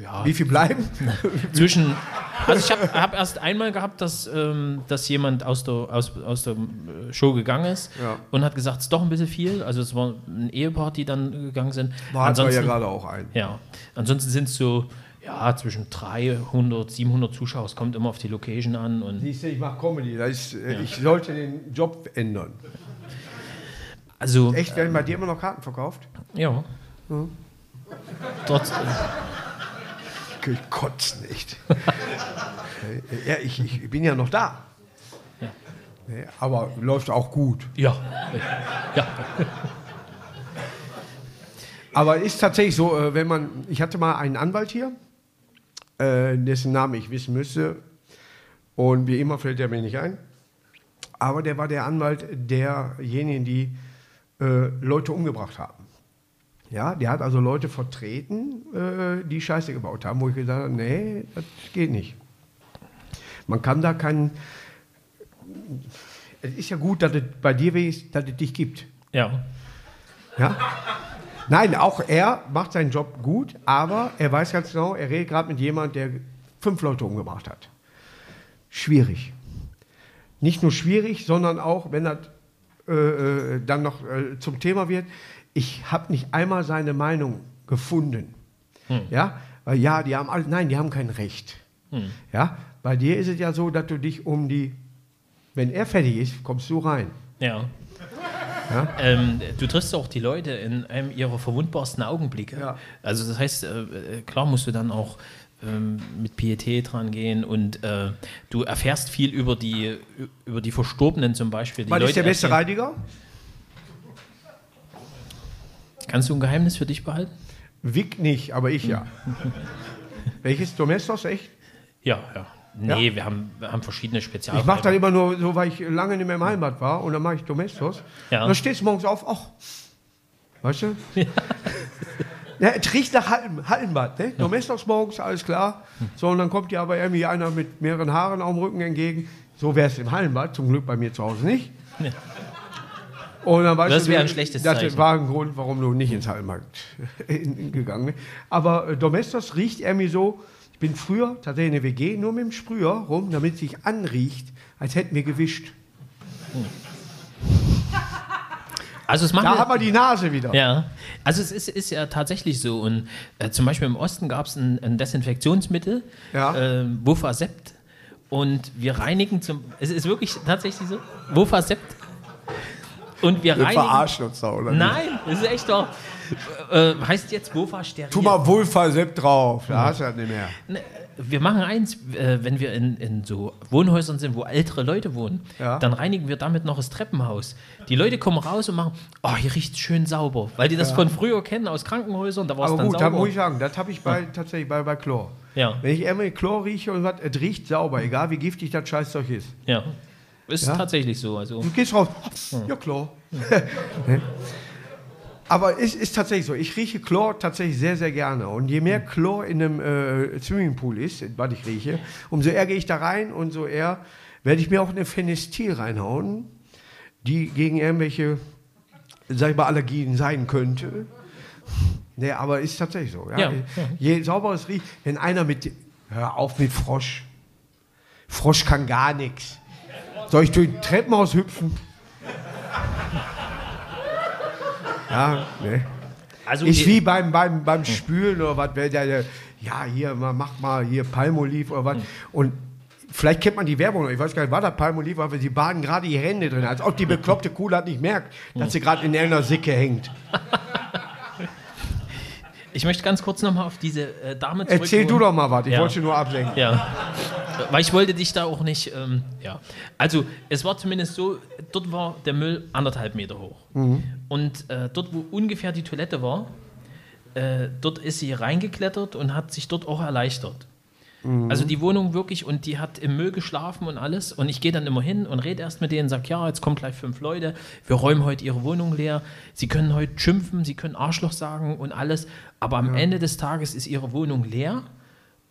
[SPEAKER 3] Ja,
[SPEAKER 2] Wie viele bleiben?
[SPEAKER 3] zwischen. Also ich habe hab erst einmal gehabt, dass, ähm, dass jemand aus der, aus, aus der äh, Show gegangen ist
[SPEAKER 2] Ja.
[SPEAKER 3] und hat gesagt, es ist doch ein bisschen viel. Also es war ein Ehepaar, die dann gegangen sind.
[SPEAKER 2] War hatten wir ja gerade auch ein.
[SPEAKER 3] ja, ansonsten sind es so ja, zwischen 300, 700 Zuschauer. Es kommt immer auf die Location an. Und
[SPEAKER 2] Siehst du, ich mache Comedy. Ist, äh, Ich sollte den Job ändern.
[SPEAKER 3] also,
[SPEAKER 2] Echt, werden bei dir immer noch Karten verkauft?
[SPEAKER 3] ja. Trotz,
[SPEAKER 2] Ich kotze nicht. Ja, ich, ich bin ja noch da.
[SPEAKER 3] Ja.
[SPEAKER 2] Aber läuft auch gut.
[SPEAKER 3] ja. ja.
[SPEAKER 2] Aber ist tatsächlich so, äh, wenn man, ich hatte mal einen Anwalt hier, äh, dessen Namen ich wissen müsste, und wie immer fällt er mir nicht ein. Aber der war der Anwalt derjenigen, die äh, Leute umgebracht haben. Ja, der hat also Leute vertreten, äh, die Scheiße gebaut haben, wo ich gesagt habe, nee, das geht nicht. Man kann da keinen. Es ist ja gut, dass es bei dir ist, dass es dich gibt.
[SPEAKER 3] ja.
[SPEAKER 2] Ja? Nein, auch er macht seinen Job gut, aber er weiß ganz genau, er redet gerade mit jemandem, der fünf Leute umgebracht hat. Schwierig. Nicht nur schwierig, sondern auch, wenn das äh, äh, dann noch äh, zum Thema wird, ich habe nicht einmal seine Meinung gefunden. Ja, weil ja, die haben alle, nein, die haben kein Recht. Ja, bei dir ist es ja so, dass du dich um die, wenn er fertig ist, kommst du rein.
[SPEAKER 3] Ja.
[SPEAKER 2] Ja?
[SPEAKER 3] Ähm, du triffst auch die Leute in einem ihrer verwundbarsten Augenblicke.
[SPEAKER 2] Ja.
[SPEAKER 3] Also das heißt, äh, äh, klar musst du dann auch ähm, mit Pietät dran gehen und äh, du erfährst viel über die, über die Verstorbenen zum Beispiel. Die
[SPEAKER 2] Was ist der beste
[SPEAKER 3] erzählen-
[SPEAKER 2] Reiniger?
[SPEAKER 3] Kannst du ein Geheimnis für dich behalten?
[SPEAKER 2] Vic nicht, aber ich ja. Welches Domestos, echt?
[SPEAKER 3] Ja, ja. Nee, wir, haben, wir haben verschiedene Spezial.
[SPEAKER 2] Ich mache das immer nur so, weil ich lange nicht mehr im Heimat war und dann mache ich Domestos.
[SPEAKER 3] Ja.
[SPEAKER 2] Und dann stehst du morgens auf, ach, weißt du? Ja. es riecht nach Hallen, Hallenbad, ne? Domestos morgens, alles klar. So, und dann kommt dir aber irgendwie einer mit mehreren Haaren auf dem Rücken entgegen. So wäre es im Hallenbad, zum Glück bei mir zu Hause nicht.
[SPEAKER 3] Ja.
[SPEAKER 2] Und dann weißt
[SPEAKER 3] Das wäre ein schlechtes
[SPEAKER 2] Das
[SPEAKER 3] Zeichen.
[SPEAKER 2] war ein Grund, warum du nicht ins Hallenbad in- in- gegangen bist. Aber äh, Domestos riecht irgendwie so, ich bin früher tatsächlich in der WG nur mit dem Sprüher rum, damit es sich anriecht, als hätten wir gewischt.
[SPEAKER 3] Also es machen
[SPEAKER 2] Da haben wir die Nase wieder.
[SPEAKER 3] Ja, also es ist, ist ja tatsächlich so. Und äh, zum Beispiel im Osten gab es ein, ein Desinfektionsmittel,
[SPEAKER 2] Ja.
[SPEAKER 3] äh, Wofasept. Und wir reinigen zum. Es ist wirklich tatsächlich so. Wofasept. Und wir
[SPEAKER 2] Wir
[SPEAKER 3] reinigen.
[SPEAKER 2] verarschen uns da, oder?
[SPEAKER 3] Nein, das ist echt doch. Äh, heißt jetzt Wofa steril.
[SPEAKER 2] Tu mal Wohlfahrsepp drauf, da hast du das nicht mehr.
[SPEAKER 3] Ne, wir machen eins, äh, wenn wir in, in so Wohnhäusern sind, wo ältere Leute wohnen,
[SPEAKER 2] Ja.
[SPEAKER 3] dann reinigen wir damit noch das Treppenhaus. Die Leute kommen raus und machen, oh, hier riecht schön sauber, weil die das von früher kennen aus Krankenhäusern, da war es
[SPEAKER 2] Aber
[SPEAKER 3] dann
[SPEAKER 2] gut, da muss ich sagen, das habe ich bei, tatsächlich bei, bei Chlor.
[SPEAKER 3] Ja.
[SPEAKER 2] Wenn ich immer Chlor rieche und was, es riecht sauber, egal wie giftig das Scheißzeug ist.
[SPEAKER 3] ja, ist
[SPEAKER 2] Ja.
[SPEAKER 3] tatsächlich so. Also,
[SPEAKER 2] Du gehst raus, ja Chlor. Ne? Aber es ist tatsächlich so, ich rieche Chlor tatsächlich sehr, sehr gerne. Und je mehr Chlor in einem äh, Swimmingpool ist, was ich rieche, umso eher gehe ich da rein und so eher werde ich mir auch eine Phenestil reinhauen, die gegen irgendwelche, sag ich mal, Allergien sein könnte. Nee, aber ist tatsächlich so. Ja?
[SPEAKER 3] Ja, ja.
[SPEAKER 2] Je sauberer es riecht, wenn einer mit, hör auf mit Frosch. Frosch kann gar nichts. Soll ich durch ein Treppenhaus hüpfen? Ja, ne.
[SPEAKER 3] also die-
[SPEAKER 2] wie beim, beim, beim Spülen oder was, wer der, ja, hier, mach mal hier Palmolive oder was. Und vielleicht kennt man die Werbung, noch, ich weiß gar nicht, war das Palmolive, aber sie baden gerade die Hände drin, als ob die bekloppte Kuh das nicht merkt, dass sie gerade in irgendeiner Sicke hängt.
[SPEAKER 3] Ich möchte ganz kurz nochmal auf diese äh, Dame zurück.
[SPEAKER 2] Erzähl du doch mal was, ich
[SPEAKER 3] Ja.
[SPEAKER 2] wollte nur ablenken.
[SPEAKER 3] Ja. Weil ich wollte dich da auch nicht, ähm, ja. Also es war zumindest so, dort war der Müll anderthalb Meter hoch. Und äh, dort, wo ungefähr die Toilette war, äh, dort ist sie reingeklettert und hat sich dort auch erleichtert. Also die Wohnung wirklich und die hat im Müll geschlafen und alles und ich gehe dann immer hin und rede erst mit denen, sag ja, jetzt kommen gleich fünf Leute, wir räumen heute ihre Wohnung leer, sie können heute schimpfen, sie können Arschloch sagen und alles, aber am Ende des Tages ist ihre Wohnung leer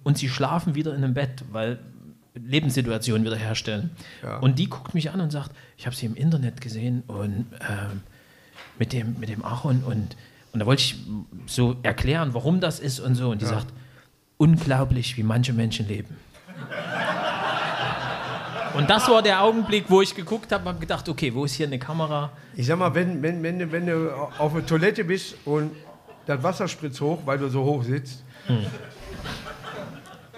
[SPEAKER 3] und sie schlafen wieder in einem Bett, weil Lebenssituationen wieder herstellen.
[SPEAKER 2] Ja.
[SPEAKER 3] Und die guckt mich an und sagt, ich habe sie im Internet gesehen und ähm, mit dem, mit dem Aaron und, und da wollte ich so erklären, warum das ist und so. Und die sagt, unglaublich, wie manche Menschen leben. Und das war der Augenblick, wo ich geguckt habe und gedacht, okay, wo ist hier eine Kamera?
[SPEAKER 2] Ich sag mal, wenn, wenn, wenn, wenn du auf der Toilette bist und das Wasser spritzt hoch, weil du so hoch sitzt,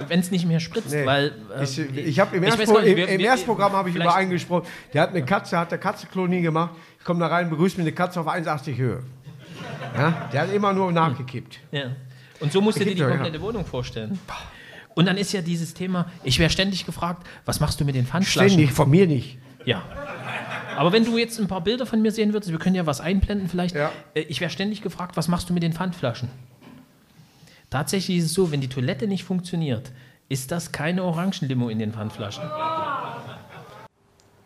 [SPEAKER 3] Wenn es nicht mehr spritzt,
[SPEAKER 2] Nee.
[SPEAKER 3] weil... äh,
[SPEAKER 2] Ich, ich habe im, Erstpro im, im Erstprogramm habe ich über einen gesprochen. Der hat eine Katze, hat der Katzenklo nie gemacht. Ich komme da rein, begrüße mir eine Katze auf 1,80 Höhe. Ja, der hat immer nur nachgekippt.
[SPEAKER 3] Ja. Und so musst du dir die
[SPEAKER 2] Gibt ja, ja.
[SPEAKER 3] komplette Wohnung vorstellen. Und dann ist ja dieses Thema, ich wäre ständig gefragt, was machst du mit den Pfandflaschen?
[SPEAKER 2] Ständig, von mir nicht.
[SPEAKER 3] Ja. Aber wenn du jetzt ein paar Bilder von mir sehen würdest, wir können ja was einblenden vielleicht.
[SPEAKER 2] Ja.
[SPEAKER 3] Äh, Ich wäre ständig gefragt, was machst du mit den Pfandflaschen? Tatsächlich ist es so, wenn die Toilette nicht funktioniert, ist das keine Orangenlimo in den Pfandflaschen.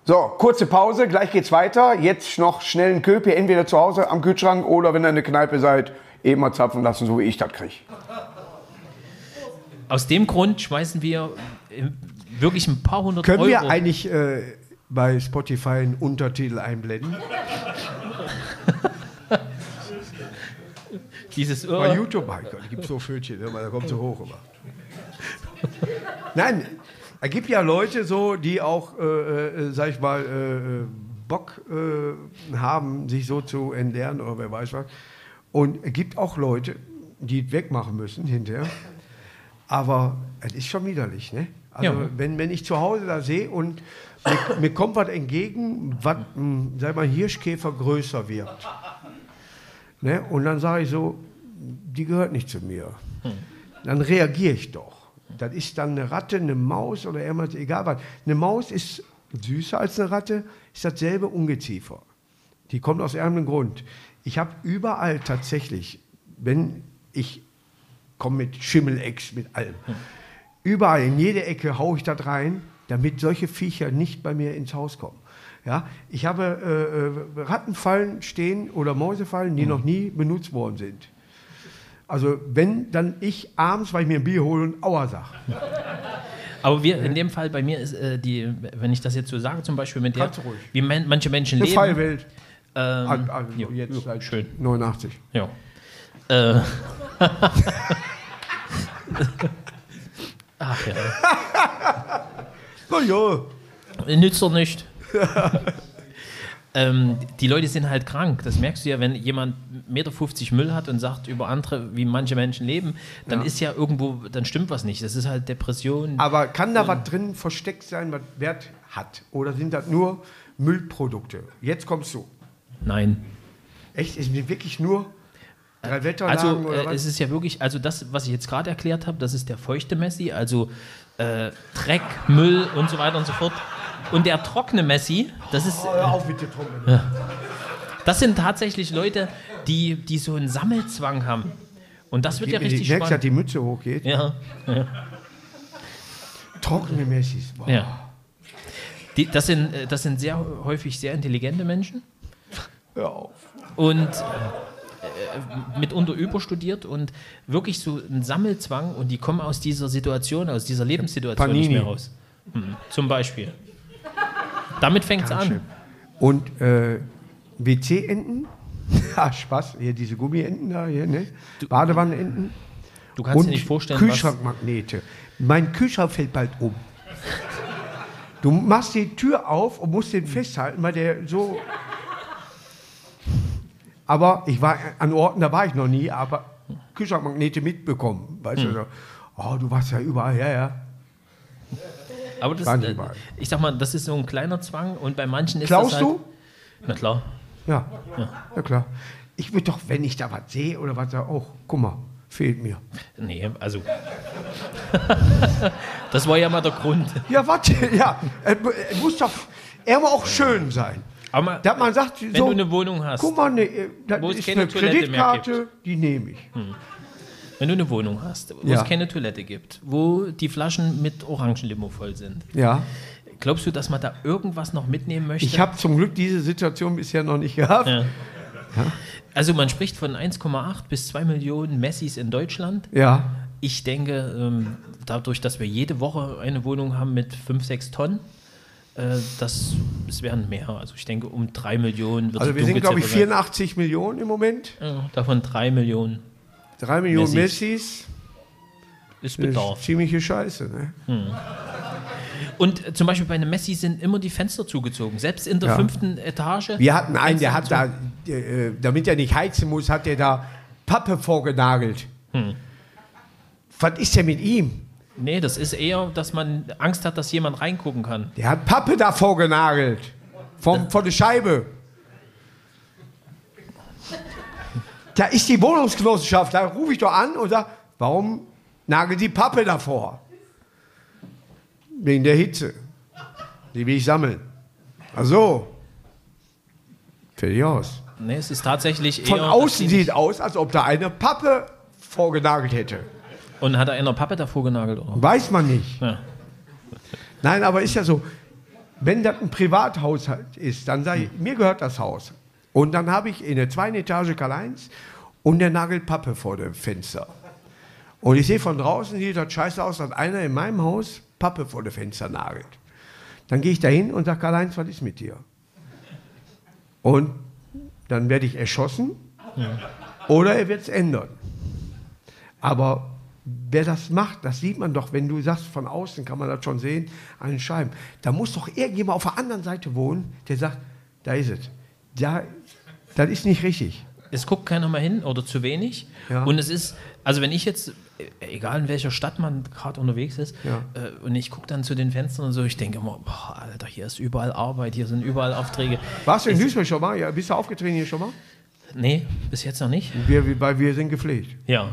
[SPEAKER 1] So, kurze Pause, gleich geht's weiter. Jetzt noch schnell einen Köpi, entweder zu Hause am Kühlschrank oder wenn ihr in der Kneipe seid, eben mal zapfen lassen, so wie ich das kriege.
[SPEAKER 3] Aus dem Grund schmeißen wir äh, wirklich ein paar hundert
[SPEAKER 2] Können
[SPEAKER 3] Euro.
[SPEAKER 2] wir eigentlich äh, bei Spotify einen Untertitel einblenden?
[SPEAKER 3] dieses
[SPEAKER 2] Bei
[SPEAKER 3] Irre.
[SPEAKER 2] YouTube, gibt so Fötchen, ne, weil da kommt so hoch immer. Nein, es gibt ja Leute so, die auch, äh, äh, sag ich mal, äh, äh, Bock äh, haben, sich so zu entleeren oder wer weiß was. Und es gibt auch Leute, die es wegmachen müssen hinterher. Aber es ist schon widerlich, ne? Also
[SPEAKER 3] Ja.
[SPEAKER 2] wenn, wenn ich zu Hause da sehe und mir, mir kommt was entgegen, was, mh, sag mal, Hirschkäfer größer wirkt. Ne? Und dann sage ich so, die gehört nicht zu mir. Dann reagiere ich doch. Das ist dann eine Ratte, eine Maus oder irgendwas, egal was. Eine Maus ist süßer als eine Ratte, ist dasselbe Ungeziefer. Die kommt aus irgendeinem Grund. Ich habe überall tatsächlich, wenn ich komme mit Schimmelex, mit allem, überall in jede Ecke haue ich das rein, damit solche Viecher nicht bei mir ins Haus kommen. Ja, ich habe äh, äh, Rattenfallen stehen oder Mäusefallen, die noch nie benutzt worden sind. Also wenn dann ich abends, weil ich mir ein Bier hole und Aua sag.
[SPEAKER 3] Aber wir, in dem Fall bei mir ist äh, die, wenn ich das jetzt so sage, zum Beispiel mit der,
[SPEAKER 2] ruhig.
[SPEAKER 3] wie man, manche Menschen
[SPEAKER 2] Eine
[SPEAKER 3] leben.
[SPEAKER 2] Fallwelt.
[SPEAKER 3] Ähm,
[SPEAKER 2] Also, also
[SPEAKER 3] jo,
[SPEAKER 2] jetzt
[SPEAKER 3] jo,
[SPEAKER 2] seit
[SPEAKER 3] schön.
[SPEAKER 2] 89.
[SPEAKER 3] Ja. Äh. Ach ja.
[SPEAKER 2] Na ja.
[SPEAKER 3] Nützt doch nicht. ähm, die Leute sind halt krank. Das merkst du ja, wenn jemand 1,50 Meter Müll hat und sagt über andere, wie manche Menschen leben, dann
[SPEAKER 2] Ja.
[SPEAKER 3] ist ja irgendwo, dann stimmt was nicht. Das ist halt Depression.
[SPEAKER 2] Aber kann da was drin versteckt sein, was Wert hat? Oder sind das nur Müllprodukte? Jetzt kommst du.
[SPEAKER 3] Nein.
[SPEAKER 2] Echt? Es sind wirklich nur Drei Wetterlagen
[SPEAKER 3] Also äh, es ist ja wirklich, also das, was ich jetzt gerade erklärt habe, das ist der feuchte Messi, also äh, Dreck, Müll und so weiter und so fort. Und der trockene Messi, das ist,
[SPEAKER 2] Oh, hör auf mit der Trommel.
[SPEAKER 3] das sind tatsächlich Leute, die, die so einen Sammelzwang haben. Und das wird ja
[SPEAKER 2] Ich
[SPEAKER 3] richtig
[SPEAKER 2] dass
[SPEAKER 3] spannend.
[SPEAKER 2] die Mütze hochgeht.
[SPEAKER 3] Ja,
[SPEAKER 2] Trockene Messis. Boah.
[SPEAKER 3] ja. Die, das, sind, äh, das sind sehr häufig sehr intelligente Menschen
[SPEAKER 2] Hör auf.
[SPEAKER 3] und äh, mitunter überstudiert und wirklich so ein Sammelzwang und die kommen aus dieser Situation, aus dieser Lebenssituation nicht
[SPEAKER 2] Panini.
[SPEAKER 3] mehr raus. Mhm. Zum Beispiel. Damit fängt es an.
[SPEAKER 2] Und äh, WC-Enten? Ja, Spaß. Hier diese Gummienten da, hier, ne? Badewannenenten.
[SPEAKER 3] Du kannst
[SPEAKER 2] Und
[SPEAKER 3] dir nicht vorstellen, was,
[SPEAKER 2] Kühlschrankmagnete. Mein Kühlschrank fällt bald um. Du machst die Tür auf und musst den festhalten, weil der so. Aber ich war an Orten, da war ich noch nie, aber Kühlschrankmagnete mitbekommen. Weißt
[SPEAKER 3] Hm.
[SPEAKER 2] du, so, oh, du warst ja überall, ja, ja.
[SPEAKER 3] aber das, äh, ich sag mal, das ist so ein kleiner Zwang und bei manchen ist
[SPEAKER 2] Klaust
[SPEAKER 3] das halt,
[SPEAKER 2] du?
[SPEAKER 3] Na klar.
[SPEAKER 2] Ja. ja, klar. Ich würde doch, wenn ich da was sehe oder was, sag, oh, guck mal, fehlt mir.
[SPEAKER 3] Nee, also. das war ja mal der Grund.
[SPEAKER 2] Ja, warte, ja, es muss doch, er muss auch schön sein.
[SPEAKER 3] Aber
[SPEAKER 2] Dass man sagt,
[SPEAKER 3] wenn
[SPEAKER 2] so,
[SPEAKER 3] du eine Wohnung hast,
[SPEAKER 2] guck mal, ne, äh, das
[SPEAKER 3] Wo es
[SPEAKER 2] ist
[SPEAKER 3] keine
[SPEAKER 2] eine
[SPEAKER 3] Toilette mehr
[SPEAKER 2] Kreditkarte, die nehme ich.
[SPEAKER 3] wenn du eine Wohnung hast, wo
[SPEAKER 2] Ja.
[SPEAKER 3] es keine Toilette gibt, wo die Flaschen mit Orangenlimo voll sind,
[SPEAKER 2] Ja.
[SPEAKER 3] glaubst du, dass man da irgendwas noch mitnehmen möchte?
[SPEAKER 2] Ich habe zum Glück diese Situation bisher noch nicht gehabt.
[SPEAKER 3] Ja. Also man spricht von 1,8 bis 2 Millionen Messis in Deutschland.
[SPEAKER 2] Ja.
[SPEAKER 3] Ich denke, ähm, dadurch, dass wir jede Woche eine Wohnung haben mit 5, 6 Tonnen, das, es werden mehr. Also ich denke, um 3 Millionen wird
[SPEAKER 2] Also wir sind, glaube ich,
[SPEAKER 3] Dunkelziffer
[SPEAKER 2] 84 Millionen im Moment.
[SPEAKER 3] Ja, davon 3 Millionen
[SPEAKER 2] Drei Millionen
[SPEAKER 3] Messis.
[SPEAKER 2] Messis.
[SPEAKER 3] ist
[SPEAKER 2] Das
[SPEAKER 3] Bedarf.
[SPEAKER 2] ist ziemliche Scheiße, ne?
[SPEAKER 3] Und äh, zum Beispiel bei einem Messi sind immer die Fenster zugezogen. Selbst in der
[SPEAKER 2] Ja.
[SPEAKER 3] fünften Etage.
[SPEAKER 2] Wir hatten einen, der hat da, äh, damit er nicht heizen muss, hat er da Pappe vorgenagelt.
[SPEAKER 3] Hm.
[SPEAKER 2] Was ist denn mit ihm?
[SPEAKER 3] Nee, das ist eher, dass man Angst hat, dass jemand reingucken kann.
[SPEAKER 2] Der hat Pappe da vorgenagelt. Vom, von der Scheibe. Da ist die Wohnungsgenossenschaft, da rufe ich doch an und sage, warum nagelt die Pappe davor? Wegen der Hitze. Die will ich sammeln. Ach so. Fertig aus.
[SPEAKER 3] Nee, es ist tatsächlich
[SPEAKER 2] Von
[SPEAKER 3] eher. dass
[SPEAKER 2] außen sieht aus, als ob da eine Pappe vorgenagelt hätte.
[SPEAKER 3] Und hat er einer Pappe davor genagelt? Oder?
[SPEAKER 2] Weiß man nicht.
[SPEAKER 3] Ja.
[SPEAKER 2] Nein, aber ist ja so, wenn das ein Privathaushalt ist, dann sage ich, mir gehört das Haus. Und dann habe ich in der zweiten Etage Karl-Heinz und der nagelt Pappe vor dem Fenster. Und ich sehe von draußen, sieht das scheiße aus, dass einer in meinem Haus Pappe vor dem Fenster nagelt. Dann gehe ich dahin und sage, Karl-Heinz, was ist mit dir? Und dann werde ich erschossen oder er wird es ändern. Aber wer das macht, das sieht man doch, wenn du sagst, von außen kann man das schon sehen, an den Scheiben. Da muss doch irgendjemand auf der anderen Seite wohnen, der sagt, da ist es. Da, das ist nicht richtig.
[SPEAKER 3] Es guckt keiner mehr hin oder zu wenig.
[SPEAKER 2] Ja.
[SPEAKER 3] Und es ist, also wenn ich jetzt, egal in welcher Stadt man gerade unterwegs ist,
[SPEAKER 2] Ja.
[SPEAKER 3] äh, und ich gucke dann zu den Fenstern und so, ich denke immer, boah, Alter, hier ist überall Arbeit, hier sind überall Aufträge.
[SPEAKER 2] Warst du in Duisburg schon mal? Ja, bist du aufgetreten hier schon mal?
[SPEAKER 3] Nee, bis jetzt noch nicht.
[SPEAKER 2] Wir, wir- weil wir sind gepflegt.
[SPEAKER 3] Ja.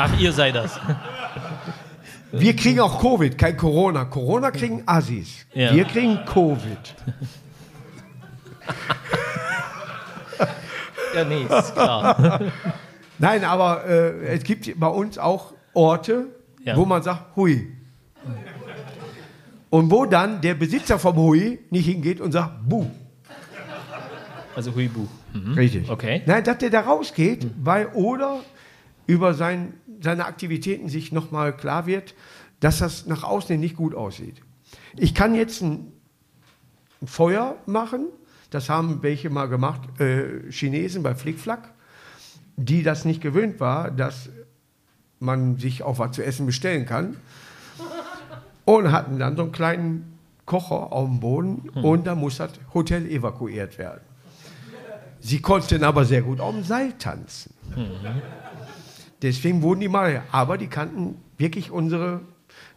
[SPEAKER 3] Ach, ihr seid das.
[SPEAKER 2] Wir kriegen auch Covid, kein Corona. Corona kriegen Assis.
[SPEAKER 3] Ja.
[SPEAKER 2] Wir kriegen Covid.
[SPEAKER 3] Ja, nee, ist klar.
[SPEAKER 2] Nein, aber äh, es gibt bei uns auch Orte,
[SPEAKER 3] Ja.
[SPEAKER 2] wo man sagt, hui. Und wo dann der Besitzer vom Hui nicht hingeht und sagt, buh.
[SPEAKER 3] Also Huibu. Mhm.
[SPEAKER 2] Richtig.
[SPEAKER 3] Okay.
[SPEAKER 2] Nein, dass der da rausgeht, weil oder über sein, seine Aktivitäten sich nochmal klar wird, dass das nach außen nicht gut aussieht. Ich kann jetzt ein, Feuer machen, das haben welche mal gemacht, äh, Chinesen bei Flickflack, die das nicht gewöhnt war, dass man sich auch was zu essen bestellen kann. Und hatten dann so einen kleinen Kocher auf dem Boden und da muss das Hotel evakuiert werden. Sie konnten aber sehr gut auf dem Seil tanzen. Deswegen wurden die mal, aber die kannten wirklich unsere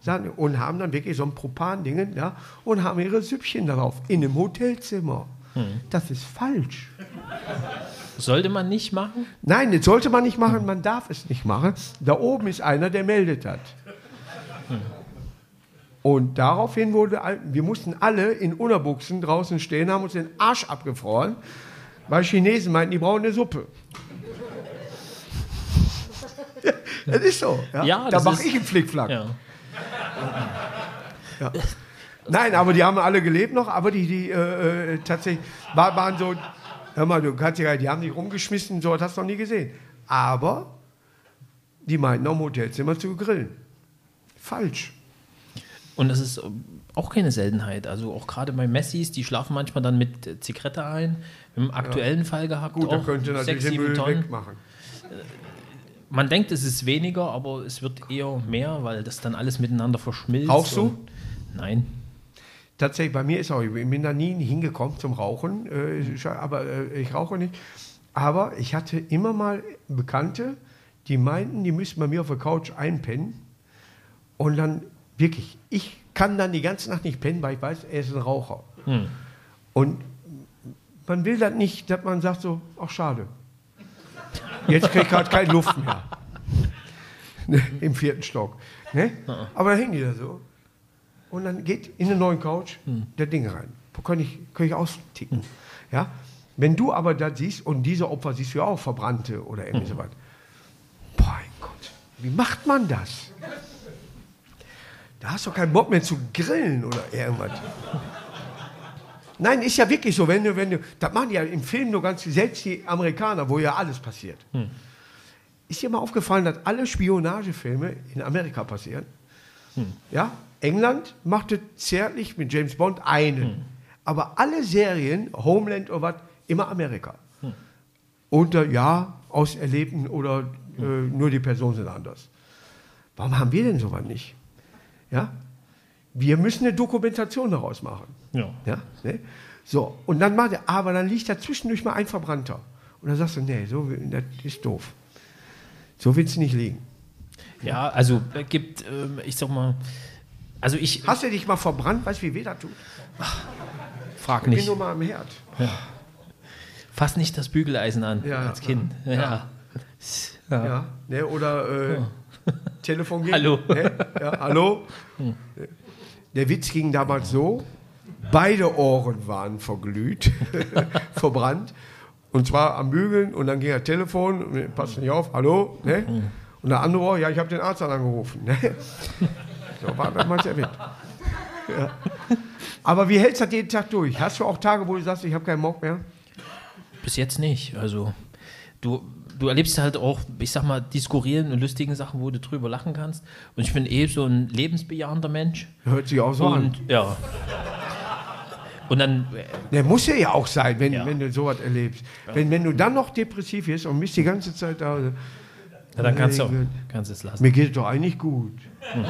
[SPEAKER 2] Sachen und haben dann wirklich so ein Propan-Dingen ja, und haben ihre Süppchen darauf in einem Hotelzimmer. Das ist falsch.
[SPEAKER 3] Sollte man nicht machen?
[SPEAKER 2] Nein, das sollte man nicht machen, man darf es nicht machen. Da oben ist einer, der meldet hat. Und daraufhin wurde, wir mussten alle in Unterbuchsen draußen stehen, haben uns den Arsch abgefroren, weil Chinesen meinten, die brauchen eine Suppe. Ja, das ist so. Ja,
[SPEAKER 3] Ja,
[SPEAKER 2] da mache ich einen Flickflack.
[SPEAKER 3] Ja.
[SPEAKER 2] Nein, aber die haben alle gelebt noch, aber die, die äh, äh, tatsächlich war, waren so, hör mal, du kannst ja, die haben dich rumgeschmissen, so hast du noch nie gesehen. Aber die meinten auch im Hotelzimmer zu grillen. Falsch.
[SPEAKER 3] Und das ist ähm, auch keine Seltenheit. Also auch gerade bei Messis, die schlafen manchmal dann mit äh, Zigarette ein. Im aktuellen Fall gehabt.
[SPEAKER 2] Gut,
[SPEAKER 3] auch
[SPEAKER 2] da könnte natürlich
[SPEAKER 3] sechs,
[SPEAKER 2] den Müll wegmachen.
[SPEAKER 3] Man denkt, es ist weniger, aber es wird eher mehr, weil das dann alles miteinander verschmilzt.
[SPEAKER 2] Rauchst du?
[SPEAKER 3] Nein.
[SPEAKER 2] Tatsächlich, bei mir ist auch, ich bin da nie hingekommen zum Rauchen, äh, aber äh, ich rauche nicht. Aber ich hatte immer mal Bekannte, die meinten, die müssten bei mir auf der Couch einpennen. Und dann wirklich, ich kann dann die ganze Nacht nicht pennen, weil ich weiß, er ist ein Raucher. Und man will das nicht, dass man sagt so, ach schade. Jetzt krieg ich gerade keine Luft mehr. Ne, Im vierten Stock. Ne? Aber dann hängen die da so. Und dann geht in den neuen Couch der Ding rein. Kann ich, kann ich austicken? Ja? Wenn du aber das siehst und diese Opfer siehst du ja auch, Verbrannte oder irgendwie sowas. Boah, mein Gott, wie macht man das? Da hast du keinen Bock mehr zu grillen oder irgendwas. Nein, ist ja wirklich so, wenn du, wenn du, das machen ja im Film nur ganz, selbst die Amerikaner, wo ja alles passiert. Ist dir mal aufgefallen, dass alle Spionagefilme in Amerika passieren? Ja, England machte zärtlich mit James Bond einen. Aber alle Serien, Homeland oder was, immer Amerika. Unter, ja, aus Erlebten oder äh, nur die Personen sind anders. Warum haben wir denn sowas nicht? Ja? Wir müssen eine Dokumentation daraus machen.
[SPEAKER 3] Ja.
[SPEAKER 2] Ja, ne? So, und dann macht er, aber dann liegt da zwischendurch mal ein Verbrannter. Und dann sagst du, nee, so, das ist doof. So willst du nicht liegen.
[SPEAKER 3] Ja, also äh, gibt, ähm, ich sag mal, also ich
[SPEAKER 2] Hast du dich mal verbrannt? Weißt du, wie weh das tut?
[SPEAKER 3] frag
[SPEAKER 2] Ich bin
[SPEAKER 3] nicht.
[SPEAKER 2] nur mal am Herd.
[SPEAKER 3] Fass nicht das Bügeleisen an
[SPEAKER 2] Ja,
[SPEAKER 3] als Kind. Ja.
[SPEAKER 2] ja.
[SPEAKER 3] Ja.
[SPEAKER 2] Ja. Ne, oder äh, Telefon gehen.
[SPEAKER 3] Hallo.
[SPEAKER 2] Ne? Ja, hallo. Der Witz ging damals so: beide Ohren waren verglüht, verbrannt. Und zwar am Bügeln und dann ging das Telefon, passt nicht auf, hallo. Ne? Und der andere Ohr, ja, ich habe den Arzt angerufen. Ne? So war damals Witz. Ja. Aber wie hältst du das jeden Tag durch? Hast du auch Tage, wo du sagst, ich habe keinen Bock mehr?
[SPEAKER 3] Bis jetzt nicht. Also du, du erlebst halt auch, ich sag mal, die skurrilen und lustigen Sachen, wo du drüber lachen kannst. Und ich bin eh so ein lebensbejahender Mensch.
[SPEAKER 2] Hört sich auch so an.
[SPEAKER 3] Und ja. Und dann, äh,
[SPEAKER 2] Der muss ja ja auch sein, wenn,
[SPEAKER 3] Ja.
[SPEAKER 2] wenn du sowas erlebst. Wenn, wenn du dann noch depressiv bist und bist die ganze Zeit da,
[SPEAKER 3] ja, dann kannst du, kannst es lassen.
[SPEAKER 2] mir geht es doch eigentlich gut.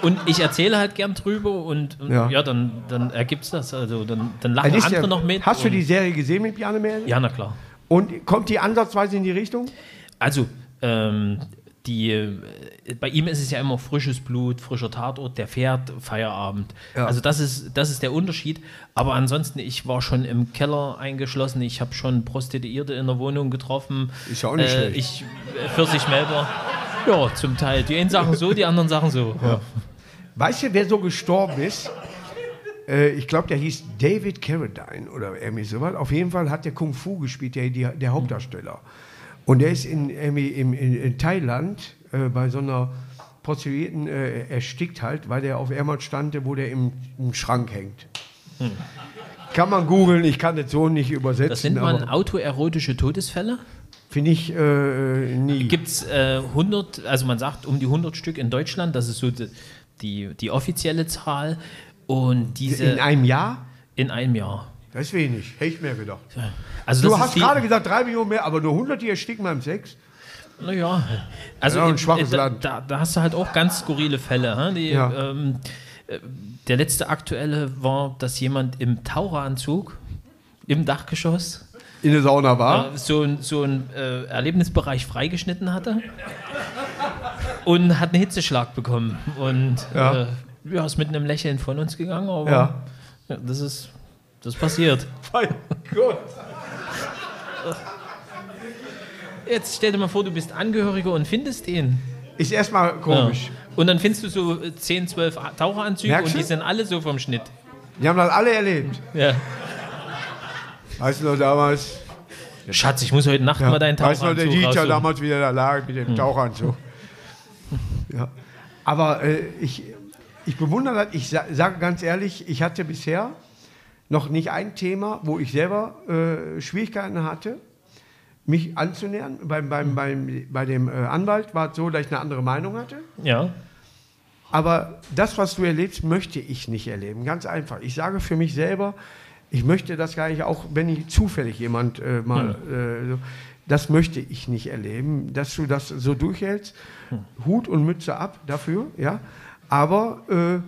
[SPEAKER 3] Und ich erzähle halt gern drüber und, und
[SPEAKER 2] Ja.
[SPEAKER 3] ja. dann, dann ergibt es das. Also dann, dann lachen
[SPEAKER 2] ist
[SPEAKER 3] andere
[SPEAKER 2] ja-
[SPEAKER 3] noch mit.
[SPEAKER 2] Hast du die Serie gesehen mit Bjarne Mädel?
[SPEAKER 3] Ja, na klar.
[SPEAKER 2] Und kommt die ansatzweise in die Richtung?
[SPEAKER 3] Also, ähm, die, äh, bei ihm ist es ja immer frisches Blut, frischer Tatort, der fährt Feierabend.
[SPEAKER 2] Ja.
[SPEAKER 3] Also das ist, das ist der Unterschied. Aber ansonsten, ich war schon im Keller eingeschlossen, ich habe schon Prostituierte in der Wohnung getroffen.
[SPEAKER 2] Ist ja auch nicht
[SPEAKER 3] äh,
[SPEAKER 2] schlecht.
[SPEAKER 3] Ich, äh, Pfirsich Melber. Ja, zum Teil. Die einen sagen so, die anderen sagen so. Ja.
[SPEAKER 2] Weißt du, wer so gestorben ist? Äh, ich glaube, der hieß David Carradine oder irgendwie sowas. Auf jeden Fall hat der Kung Fu gespielt, der, die, der Hauptdarsteller. Und der ist in, irgendwie im, in, in Thailand äh, bei so einer Prostituierten äh, erstickt halt, weil der auf einmal stand, wo der im, im Schrank hängt. Kann man googeln, ich kann das so nicht übersetzen.
[SPEAKER 3] Das nennt man autoerotische Todesfälle.
[SPEAKER 2] Finde ich äh, nie.
[SPEAKER 3] Gibt es äh, 100, also man sagt um die 100 Stück in Deutschland, das ist so die, die, die offizielle Zahl. Und diese
[SPEAKER 2] in einem Jahr?
[SPEAKER 3] in einem Jahr.
[SPEAKER 2] Das ist wenig, hätte ich mir gedacht.
[SPEAKER 3] Also
[SPEAKER 2] Du hast gerade gesagt, drei Millionen mehr, aber nur 100, die ersticken beim Sex.
[SPEAKER 3] Naja, also
[SPEAKER 2] Ja, ein
[SPEAKER 3] in-
[SPEAKER 2] schwaches
[SPEAKER 3] da,
[SPEAKER 2] Land.
[SPEAKER 3] Da, da hast du halt auch ganz skurrile Fälle. Die,
[SPEAKER 2] Ja.
[SPEAKER 3] ähm, äh, der letzte aktuelle war, dass jemand im Taucheranzug im Dachgeschoss
[SPEAKER 2] In der Sauna war.
[SPEAKER 3] äh, so ein, so ein äh, Erlebnisbereich freigeschnitten hatte und hat einen Hitzeschlag bekommen. Und
[SPEAKER 2] Ja.
[SPEAKER 3] äh, ja, ist mit einem Lächeln von uns gegangen, aber
[SPEAKER 2] Ja.
[SPEAKER 3] ja, das ist das passiert.
[SPEAKER 2] Mein Gott.
[SPEAKER 3] Jetzt stell dir mal vor, du bist Angehöriger und findest den.
[SPEAKER 2] Ist erstmal komisch.
[SPEAKER 3] Ja. Und dann findest du so 10, 12 Taucheranzüge
[SPEAKER 2] Merkst
[SPEAKER 3] und die
[SPEAKER 2] du?
[SPEAKER 3] sind alle so vom Schnitt.
[SPEAKER 2] Die haben das alle erlebt.
[SPEAKER 3] Ja.
[SPEAKER 2] Weißt du noch damals?
[SPEAKER 3] Schatz, ich muss heute Nacht
[SPEAKER 2] Ja.
[SPEAKER 3] mal deinen
[SPEAKER 2] weißt du noch, der Dieter damals wieder da lag mit
[SPEAKER 3] Hm.
[SPEAKER 2] dem Tauchanzug. ja. Aber äh, ich, ich bewundere das. Ich sa sage ganz ehrlich, ich hatte bisher noch nicht ein Thema, wo ich selber äh, Schwierigkeiten hatte, mich anzunähern. Beim, beim, beim, bei dem äh, Anwalt war es so, dass ich eine andere Meinung hatte.
[SPEAKER 3] Ja.
[SPEAKER 2] Aber das, was du erlebst, möchte ich nicht erleben. Ganz einfach. Ich sage für mich selber, ich möchte das gar nicht, auch wenn ich zufällig jemand äh, mal, äh, so, das möchte ich nicht erleben, dass du das so durchhältst. Hut und Mütze ab dafür, ja. Aber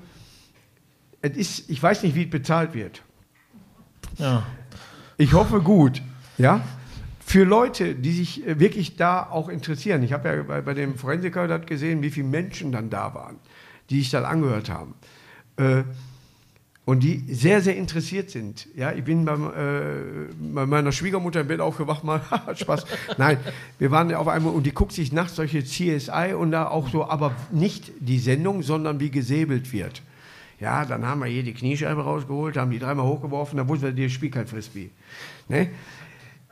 [SPEAKER 2] äh, es ist, ich weiß nicht, wie es bezahlt wird.
[SPEAKER 3] ja.
[SPEAKER 2] Ich hoffe gut, ja. Für Leute, die sich äh, wirklich da auch interessieren. Ich habe ja bei, bei dem Forensiker das gesehen, wie viele Menschen dann da waren, die sich das angehört haben. Äh, und die sehr, sehr interessiert sind. Ja, ich bin beim, äh, bei meiner Schwiegermutter im Bett aufgewacht, mal Spaß. Nein, wir waren auf einmal und die guckt sich nachts solche CSI und da auch so, aber nicht die Sendung, sondern wie gesäbelt wird. Ja, dann haben wir hier die Kniescheibe rausgeholt, haben die dreimal hochgeworfen, dann wussten wir, die spielt kein Frisbee. Ne?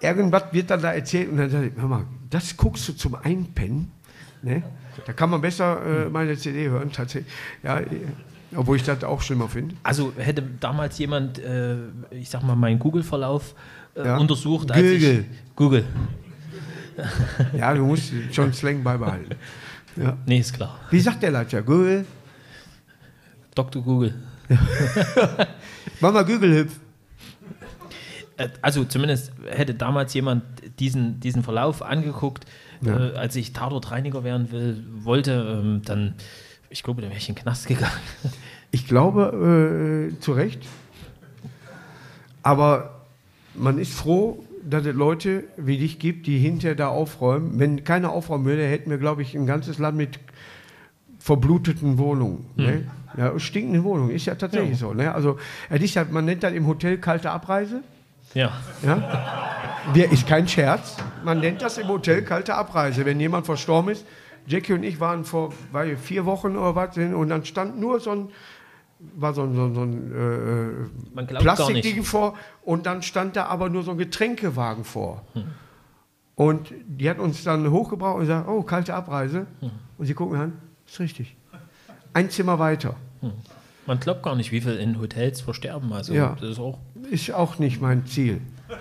[SPEAKER 2] Irgendwas wird dann da erzählt und dann sage ich, hör mal, das guckst du zum Einpennen. Ne? Da kann man besser äh, meine CD hören, tatsächlich. Ja, obwohl ich das auch schlimmer finde.
[SPEAKER 3] Also hätte damals jemand, äh, ich sag mal, meinen Google-Verlauf äh,
[SPEAKER 2] Ja.
[SPEAKER 3] untersucht. Als
[SPEAKER 2] Google.
[SPEAKER 3] Ich, Google.
[SPEAKER 2] Ja, du musst schon Slang beibehalten. Ja.
[SPEAKER 3] Nee, ist klar.
[SPEAKER 2] Wie sagt der Leiter? Google?
[SPEAKER 3] Dr. Google.
[SPEAKER 2] Mach mal Google hüpf.
[SPEAKER 3] Äh, Also zumindest hätte damals jemand diesen, diesen Verlauf angeguckt,
[SPEAKER 2] Ja.
[SPEAKER 3] äh, als ich Tatortreiniger werden will, wollte, ähm, dann, ich glaube, dann wäre ich in den Knast gegangen.
[SPEAKER 2] Ich glaube, äh, zu Recht. Aber man ist froh, dass es Leute wie dich gibt, die hinterher da aufräumen. Wenn keiner aufräumen würde, hätten wir, glaube ich, ein ganzes Land mit verbluteten Wohnungen. Ne? Ja, stinkenden Wohnungen. Ist ja tatsächlich so. Ne? Also, ja, man nennt das im Hotel kalte Abreise.
[SPEAKER 3] Ja.
[SPEAKER 2] Ja? Ist kein Scherz. Man nennt das im Hotel kalte Abreise. Wenn jemand verstorben ist, Jackie und ich waren vor weil vier Wochen oder was hin und dann stand nur so ein, war so ein, so ein, so ein äh,
[SPEAKER 3] gar
[SPEAKER 2] Plastikding vor und dann stand da aber nur so ein Getränkewagen vor.
[SPEAKER 3] Hm.
[SPEAKER 2] Und die hat uns dann hochgebracht und gesagt, oh, kalte Abreise.
[SPEAKER 3] Hm.
[SPEAKER 2] Und sie gucken mir an, ist richtig. Ein Zimmer weiter.
[SPEAKER 3] Man glaubt gar nicht, wie viel in Hotels versterben. Also
[SPEAKER 2] Ja.
[SPEAKER 3] das ist auch.
[SPEAKER 2] Ist auch nicht mein Ziel.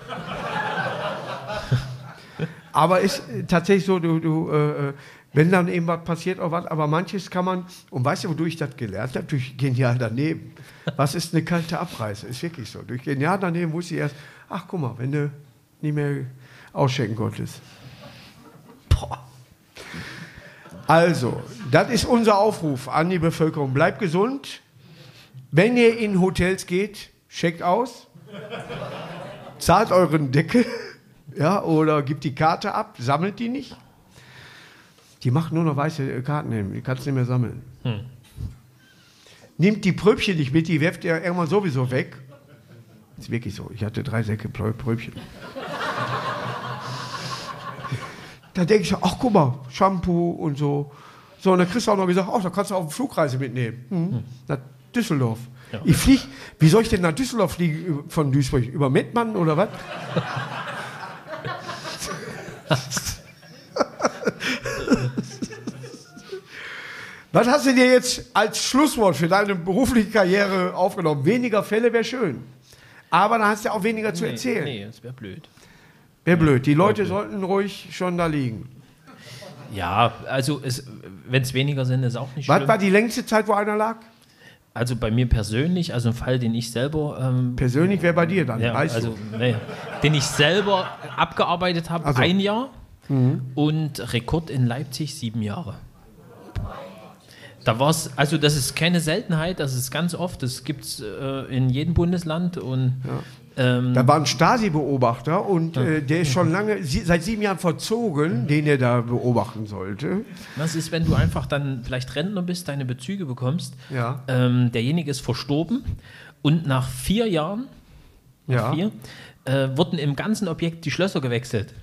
[SPEAKER 2] aber ist äh, tatsächlich so, du, du äh, äh, wenn dann eben was passiert oder was, aber manches kann man, und weißt du, wodurch ich das gelernt habe? Durch genial daneben. Was ist eine kalte Abreise? Ist wirklich so. Durch genial daneben wusste ich erst, ach guck mal, wenn du nicht mehr ausschenken konntest. Boah. Also, das ist unser Aufruf an die Bevölkerung. Bleibt gesund. Wenn ihr in Hotels geht, checkt aus. Zahlt euren Deckel. Ja, oder gibt die Karte ab, sammelt die nicht. Die machen nur noch weiße Karten hin, die kannst du nicht mehr sammeln. Nehmt die Pröbchen nicht mit, die werft ihr irgendwann sowieso weg. Ist wirklich so. Ich hatte drei Säcke Prö- Pröbchen. da denke ich, ach guck mal, Shampoo und so. So, und dann kriegst du auch noch gesagt, ach, da kannst du auch eine Flugreise mitnehmen. Hm. Nach Düsseldorf.
[SPEAKER 3] Ja.
[SPEAKER 2] Ich fliege, wie soll ich denn nach Düsseldorf fliegen von Duisburg? Über Mettmann oder was? Was hast du dir jetzt als Schlusswort für deine berufliche Karriere aufgenommen? Weniger Fälle wäre schön. Aber dann hast du auch weniger zu erzählen.
[SPEAKER 3] Nee, das wäre blöd.
[SPEAKER 2] Wäre blöd. Die Leute sollten ruhig schon da liegen.
[SPEAKER 3] Ja, also wenn es weniger sind, ist auch nicht
[SPEAKER 2] Was
[SPEAKER 3] schlimm.
[SPEAKER 2] war die längste Zeit, wo einer lag?
[SPEAKER 3] Also bei mir persönlich, also ein Fall, den ich selber, ähm,
[SPEAKER 2] Persönlich wäre bei dir dann,
[SPEAKER 3] ja,
[SPEAKER 2] weißt
[SPEAKER 3] also, nee, den ich selber abgearbeitet habe,
[SPEAKER 2] Also.
[SPEAKER 3] ein Jahr und Rekord in Leipzig sieben Jahre. Da war es, also das ist keine Seltenheit, das ist ganz oft, das gibt es äh, in jedem Bundesland und ähm,
[SPEAKER 2] du. Da war ein Stasi-Beobachter und äh, der ist schon lange, sie, seit sieben Jahren verzogen, den er da beobachten sollte.
[SPEAKER 3] das ist, wenn du einfach dann vielleicht Rentner bist, deine Bezüge bekommst,
[SPEAKER 2] Ja.
[SPEAKER 3] ähm, derjenige ist verstorben und nach vier Jahren
[SPEAKER 2] Ja.
[SPEAKER 3] vier, äh, wurden im ganzen Objekt die Schlösser gewechselt.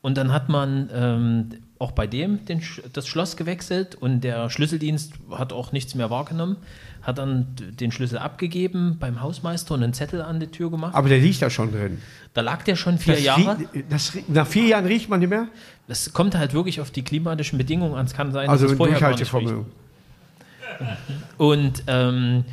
[SPEAKER 3] Und dann hat man ähm, auch bei dem den, das Schloss gewechselt und der Schlüsseldienst hat auch nichts mehr wahrgenommen, hat dann den Schlüssel abgegeben beim Hausmeister und einen Zettel an die Tür gemacht.
[SPEAKER 2] Aber der liegt da schon drin.
[SPEAKER 3] Da lag der schon vier
[SPEAKER 2] Das
[SPEAKER 3] Jahre.
[SPEAKER 2] das, nach vier Jahren riecht man nicht mehr?
[SPEAKER 3] Das kommt halt wirklich auf die klimatischen Bedingungen an. Es kann sein,
[SPEAKER 2] Also
[SPEAKER 3] dass es vorher gar nicht riecht. Und ähm,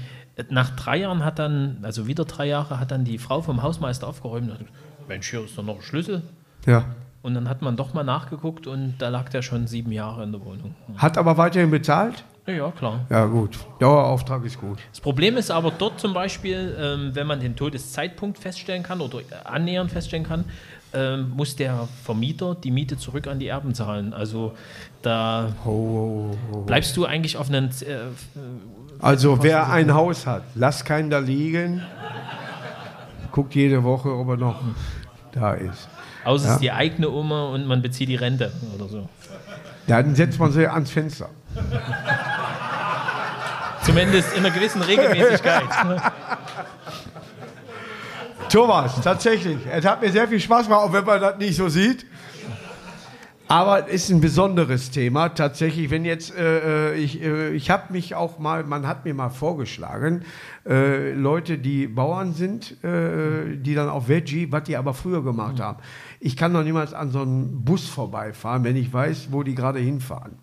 [SPEAKER 3] nach drei Jahren hat dann, also wieder drei Jahre, hat dann die Frau vom Hausmeister aufgeräumt und hat gesagt, Mensch, hier ist doch noch ein Schlüssel.
[SPEAKER 2] Ja.
[SPEAKER 3] Und dann hat man doch mal nachgeguckt und da lag der schon sieben Jahre in der Wohnung.
[SPEAKER 2] Hat aber weiterhin bezahlt?
[SPEAKER 3] Ja, klar.
[SPEAKER 2] Ja, gut. Dauerauftrag ist gut.
[SPEAKER 3] Das Problem ist aber dort zum Beispiel, ähm, wenn man den Todeszeitpunkt feststellen kann oder annähernd feststellen kann, ähm, muss der Vermieter die Miete zurück an die Erben zahlen. Also da
[SPEAKER 2] Oh,
[SPEAKER 3] bleibst du eigentlich auf einen. Äh,
[SPEAKER 2] Also, wer ein Haus hat, lasst keinen da liegen. Guckt jede Woche, ob er noch da ist.
[SPEAKER 3] Außer es ist die eigene Oma und man bezieht die Rente oder so.
[SPEAKER 2] Dann setzt man sie ans Fenster.
[SPEAKER 3] Zumindest in einer gewissen Regelmäßigkeit.
[SPEAKER 2] Thomas, tatsächlich. Es hat mir sehr viel Spaß gemacht, auch wenn man das nicht so sieht. Aber es ist ein besonderes Thema. Tatsächlich, wenn jetzt, äh, äh, ich, äh, ich habe mich auch mal, man hat mir mal vorgeschlagen, äh, Leute, die Bauern sind, äh, die dann auf Veggie, was die aber früher gemacht haben. Ich kann doch niemals an so einem Bus vorbeifahren, wenn ich weiß, wo die gerade hinfahren.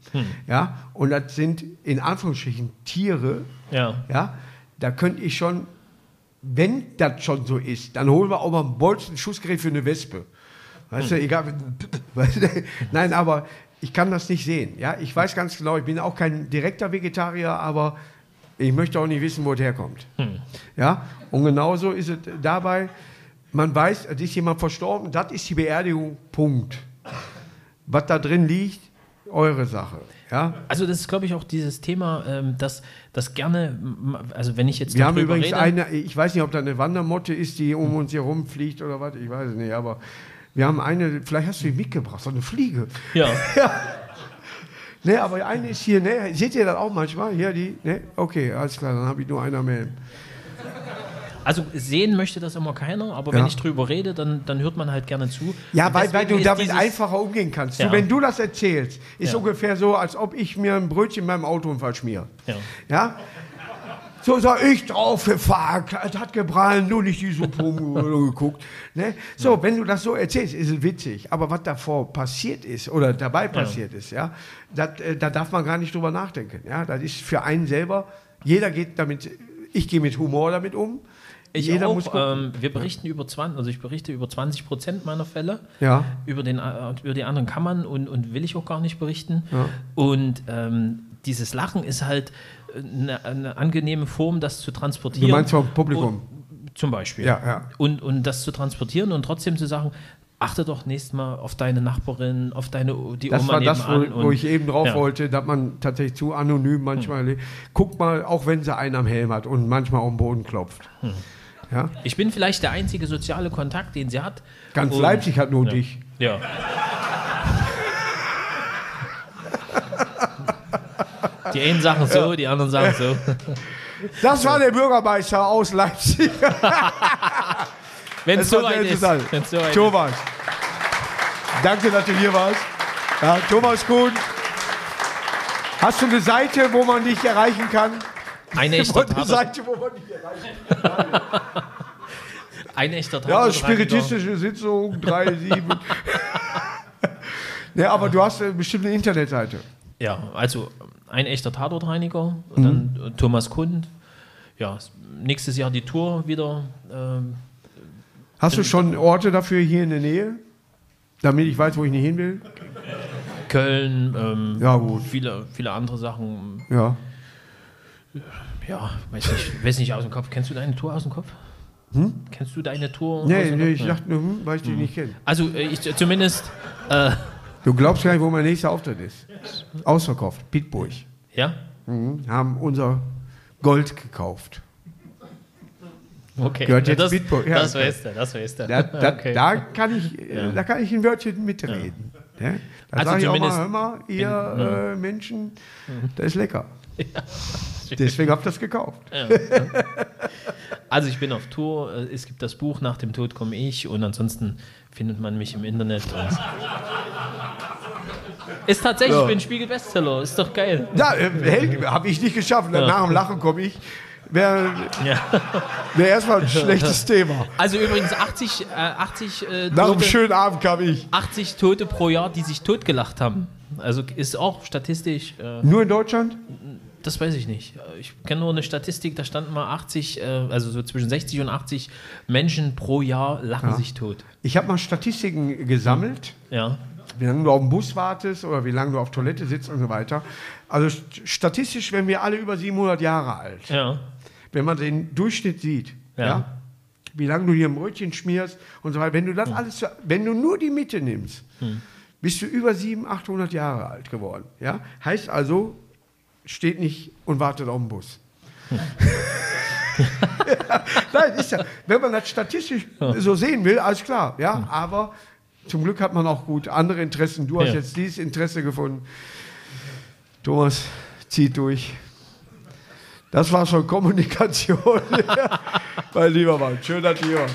[SPEAKER 2] Ja, und das sind in Anführungsstrichen Tiere,
[SPEAKER 3] Ja.
[SPEAKER 2] ja, da könnte ich schon, wenn das schon so ist, dann holen wir auch mal ein Bolzen-Schussgerät für eine Wespe. Weißt du, egal. Weißt du, nein, aber ich kann das nicht sehen. Ja, ich weiß ganz genau, ich bin auch kein direkter Vegetarier, aber ich möchte auch nicht wissen, wo es herkommt. Ja, und genauso ist es dabei. Man weiß, es ist jemand verstorben, das ist die Beerdigung, Punkt. Was da drin liegt, eure Sache. Ja,
[SPEAKER 3] Also das ist, glaube ich, auch dieses Thema, ähm, dass das gerne, also wenn ich jetzt
[SPEAKER 2] Wir haben übrigens
[SPEAKER 3] rede,
[SPEAKER 2] eine, ich weiß nicht, ob da eine Wandermotte ist, die um uns hier rumfliegt oder was, ich weiß es nicht, aber wir haben eine, vielleicht hast du die mitgebracht, so eine Fliege.
[SPEAKER 3] Ja,
[SPEAKER 2] Ne, aber eine ist hier, ne, seht ihr das auch manchmal? Hier, die, ne, okay, alles klar, dann habe ich nur einer mehr.
[SPEAKER 3] Also sehen möchte das immer keiner, aber wenn
[SPEAKER 2] Ja.
[SPEAKER 3] ich drüber rede, dann, dann hört man halt gerne zu.
[SPEAKER 2] Ja, weil, weil du damit einfacher umgehen kannst.
[SPEAKER 3] Ja.
[SPEAKER 2] Du, wenn du das erzählst, ist
[SPEAKER 3] Ja.
[SPEAKER 2] ungefähr so, als ob ich mir ein Brötchen in meinem Autounfall schmiere.
[SPEAKER 3] Ja.
[SPEAKER 2] Ja? So sag ich drauf gefahren, es hat geprallt, nur nicht die Suppe geguckt. Ne? So, wenn du das so erzählst, ist es witzig. Aber was davor passiert ist oder dabei passiert ist, ja, dat, äh, da darf man gar nicht drüber nachdenken. Ja? Das ist für einen selber, jeder geht damit, ich gehe mit Humor damit um.
[SPEAKER 3] Ich
[SPEAKER 2] jeder
[SPEAKER 3] auch, ähm, wir berichten über 20, also ich berichte über 20 Prozent meiner Fälle.
[SPEAKER 2] Ja.
[SPEAKER 3] Über, den, äh, über die anderen kann man und, und will ich auch gar nicht berichten.
[SPEAKER 2] Ja.
[SPEAKER 3] Und ähm, dieses Lachen ist halt eine, eine angenehme Form, das zu transportieren.
[SPEAKER 2] Du meinst vom Publikum?
[SPEAKER 3] Und, zum Beispiel.
[SPEAKER 2] Ja, ja.
[SPEAKER 3] Und, und das zu transportieren und trotzdem zu sagen, achte doch nächstes Mal auf deine Nachbarin, auf deine die
[SPEAKER 2] Das
[SPEAKER 3] Oma
[SPEAKER 2] war das, wo, wo ich eben drauf
[SPEAKER 3] ja.
[SPEAKER 2] wollte, dass man tatsächlich zu anonym manchmal. Guck mal, auch wenn sie einen am Helm hat und manchmal auf den Boden klopft.
[SPEAKER 3] Hm.
[SPEAKER 2] Ja?
[SPEAKER 3] Ich bin vielleicht der einzige soziale Kontakt, den sie hat.
[SPEAKER 2] Ganz
[SPEAKER 3] Und-
[SPEAKER 2] Leipzig hat nur
[SPEAKER 3] ja.
[SPEAKER 2] dich.
[SPEAKER 3] Ja. Die einen sagen so, die anderen sagen so.
[SPEAKER 2] Das war der Bürgermeister aus Leipzig.
[SPEAKER 3] Wenn es so weit ist. Wenn's so weit ist.
[SPEAKER 2] Thomas, danke, dass du hier warst. Ja, Thomas Kuhn. Hast du eine Seite, wo man dich erreichen kann?
[SPEAKER 3] Ein echter
[SPEAKER 2] eine
[SPEAKER 3] Tatort.
[SPEAKER 2] Seite, wo man erreichen kann?
[SPEAKER 3] Ein echter
[SPEAKER 2] Ja,
[SPEAKER 3] Tatort-
[SPEAKER 2] spiritistische Sitzung, 3, 7. ja, aber du hast äh, bestimmt eine Internetseite.
[SPEAKER 3] Ja, also ein echter Tatortreiniger,
[SPEAKER 2] Mhm.
[SPEAKER 3] und dann äh, Thomas Kund. Ja, nächstes Jahr die Tour wieder. Ähm,
[SPEAKER 2] Hast du schon Orte dafür hier in der Nähe? Damit ich weiß, wo ich nicht hin will?
[SPEAKER 3] Köln, ähm,
[SPEAKER 2] Ja, gut.
[SPEAKER 3] Viele, viele andere Sachen.
[SPEAKER 2] Ja.
[SPEAKER 3] Ja, weiß nicht, weiß nicht aus dem Kopf. Kennst du deine Tour aus dem Kopf? Kennst du deine Tour? aus
[SPEAKER 2] Hm? Nee, nee ich
[SPEAKER 3] Ja.
[SPEAKER 2] dachte nur, hm, weil ich die nicht kenne.
[SPEAKER 3] Also äh, ich zumindest, äh,
[SPEAKER 2] Du glaubst gar nicht, wo mein nächster Auftritt ist. Ausverkauft. Pittsburgh.
[SPEAKER 3] ja,
[SPEAKER 2] Mhm. Haben unser Gold gekauft.
[SPEAKER 3] okay.
[SPEAKER 2] Gehört jetzt
[SPEAKER 3] das,
[SPEAKER 2] Bitburg, ja.
[SPEAKER 3] das weißt du, das weißt du.
[SPEAKER 2] Da, da,
[SPEAKER 3] Okay.
[SPEAKER 2] da, kann ich, äh, da kann ich ein Wörtchen mitreden. Ja. Da
[SPEAKER 3] Also
[SPEAKER 2] sage ich auch mal, hör mal, ihr äh, Menschen, das ist lecker. Deswegen habe ich das gekauft.
[SPEAKER 3] Also ich bin auf Tour, äh, es gibt das Buch Nach dem Tod komme ich und ansonsten findet man mich im Internet. Ist tatsächlich,
[SPEAKER 2] Ja.
[SPEAKER 3] ich bin Spiegel-Bestseller, ist doch geil.
[SPEAKER 2] Ja, äh, habe ich nicht geschafft. Nach dem Lachen komme ich. Wäre
[SPEAKER 3] Ja.
[SPEAKER 2] wär erstmal ein schlechtes Thema.
[SPEAKER 3] Also übrigens 80, äh, 80, äh,
[SPEAKER 2] Nach einem
[SPEAKER 3] Tote,
[SPEAKER 2] schönen Abend kam ich.
[SPEAKER 3] 80 Tote pro Jahr, die sich totgelacht haben. Also ist auch statistisch, äh,
[SPEAKER 2] Nur in Deutschland?
[SPEAKER 3] das weiß ich nicht. Ich kenne nur eine Statistik, da stand mal 80, äh, also so zwischen 60 und 80 Menschen pro Jahr lachen sich tot.
[SPEAKER 2] Ich habe mal Statistiken gesammelt,
[SPEAKER 3] Ja.
[SPEAKER 2] wie lange du auf dem Bus wartest oder wie lange du auf Toilette sitzt und so weiter. Also st- statistisch werden wir alle über 700 Jahre alt.
[SPEAKER 3] Ja.
[SPEAKER 2] Wenn man den Durchschnitt sieht, ja.
[SPEAKER 3] Ja.
[SPEAKER 2] wie lange du hier ein Brötchen schmierst und so weiter. Wenn du das alles, zu- wenn du nur die Mitte nimmst, bist du über 700, 800 Jahre alt geworden. Ja? Heißt also, steht nicht und wartet auf den Bus. Nein, ist ja, wenn man das statistisch so sehen will, alles klar, ja, aber zum Glück hat man auch gut andere Interessen. Du hast
[SPEAKER 3] Ja.
[SPEAKER 2] jetzt dieses Interesse gefunden. Thomas, zieht durch. Das war schon Kommunikation. mein lieber Mann, schön, dass warst.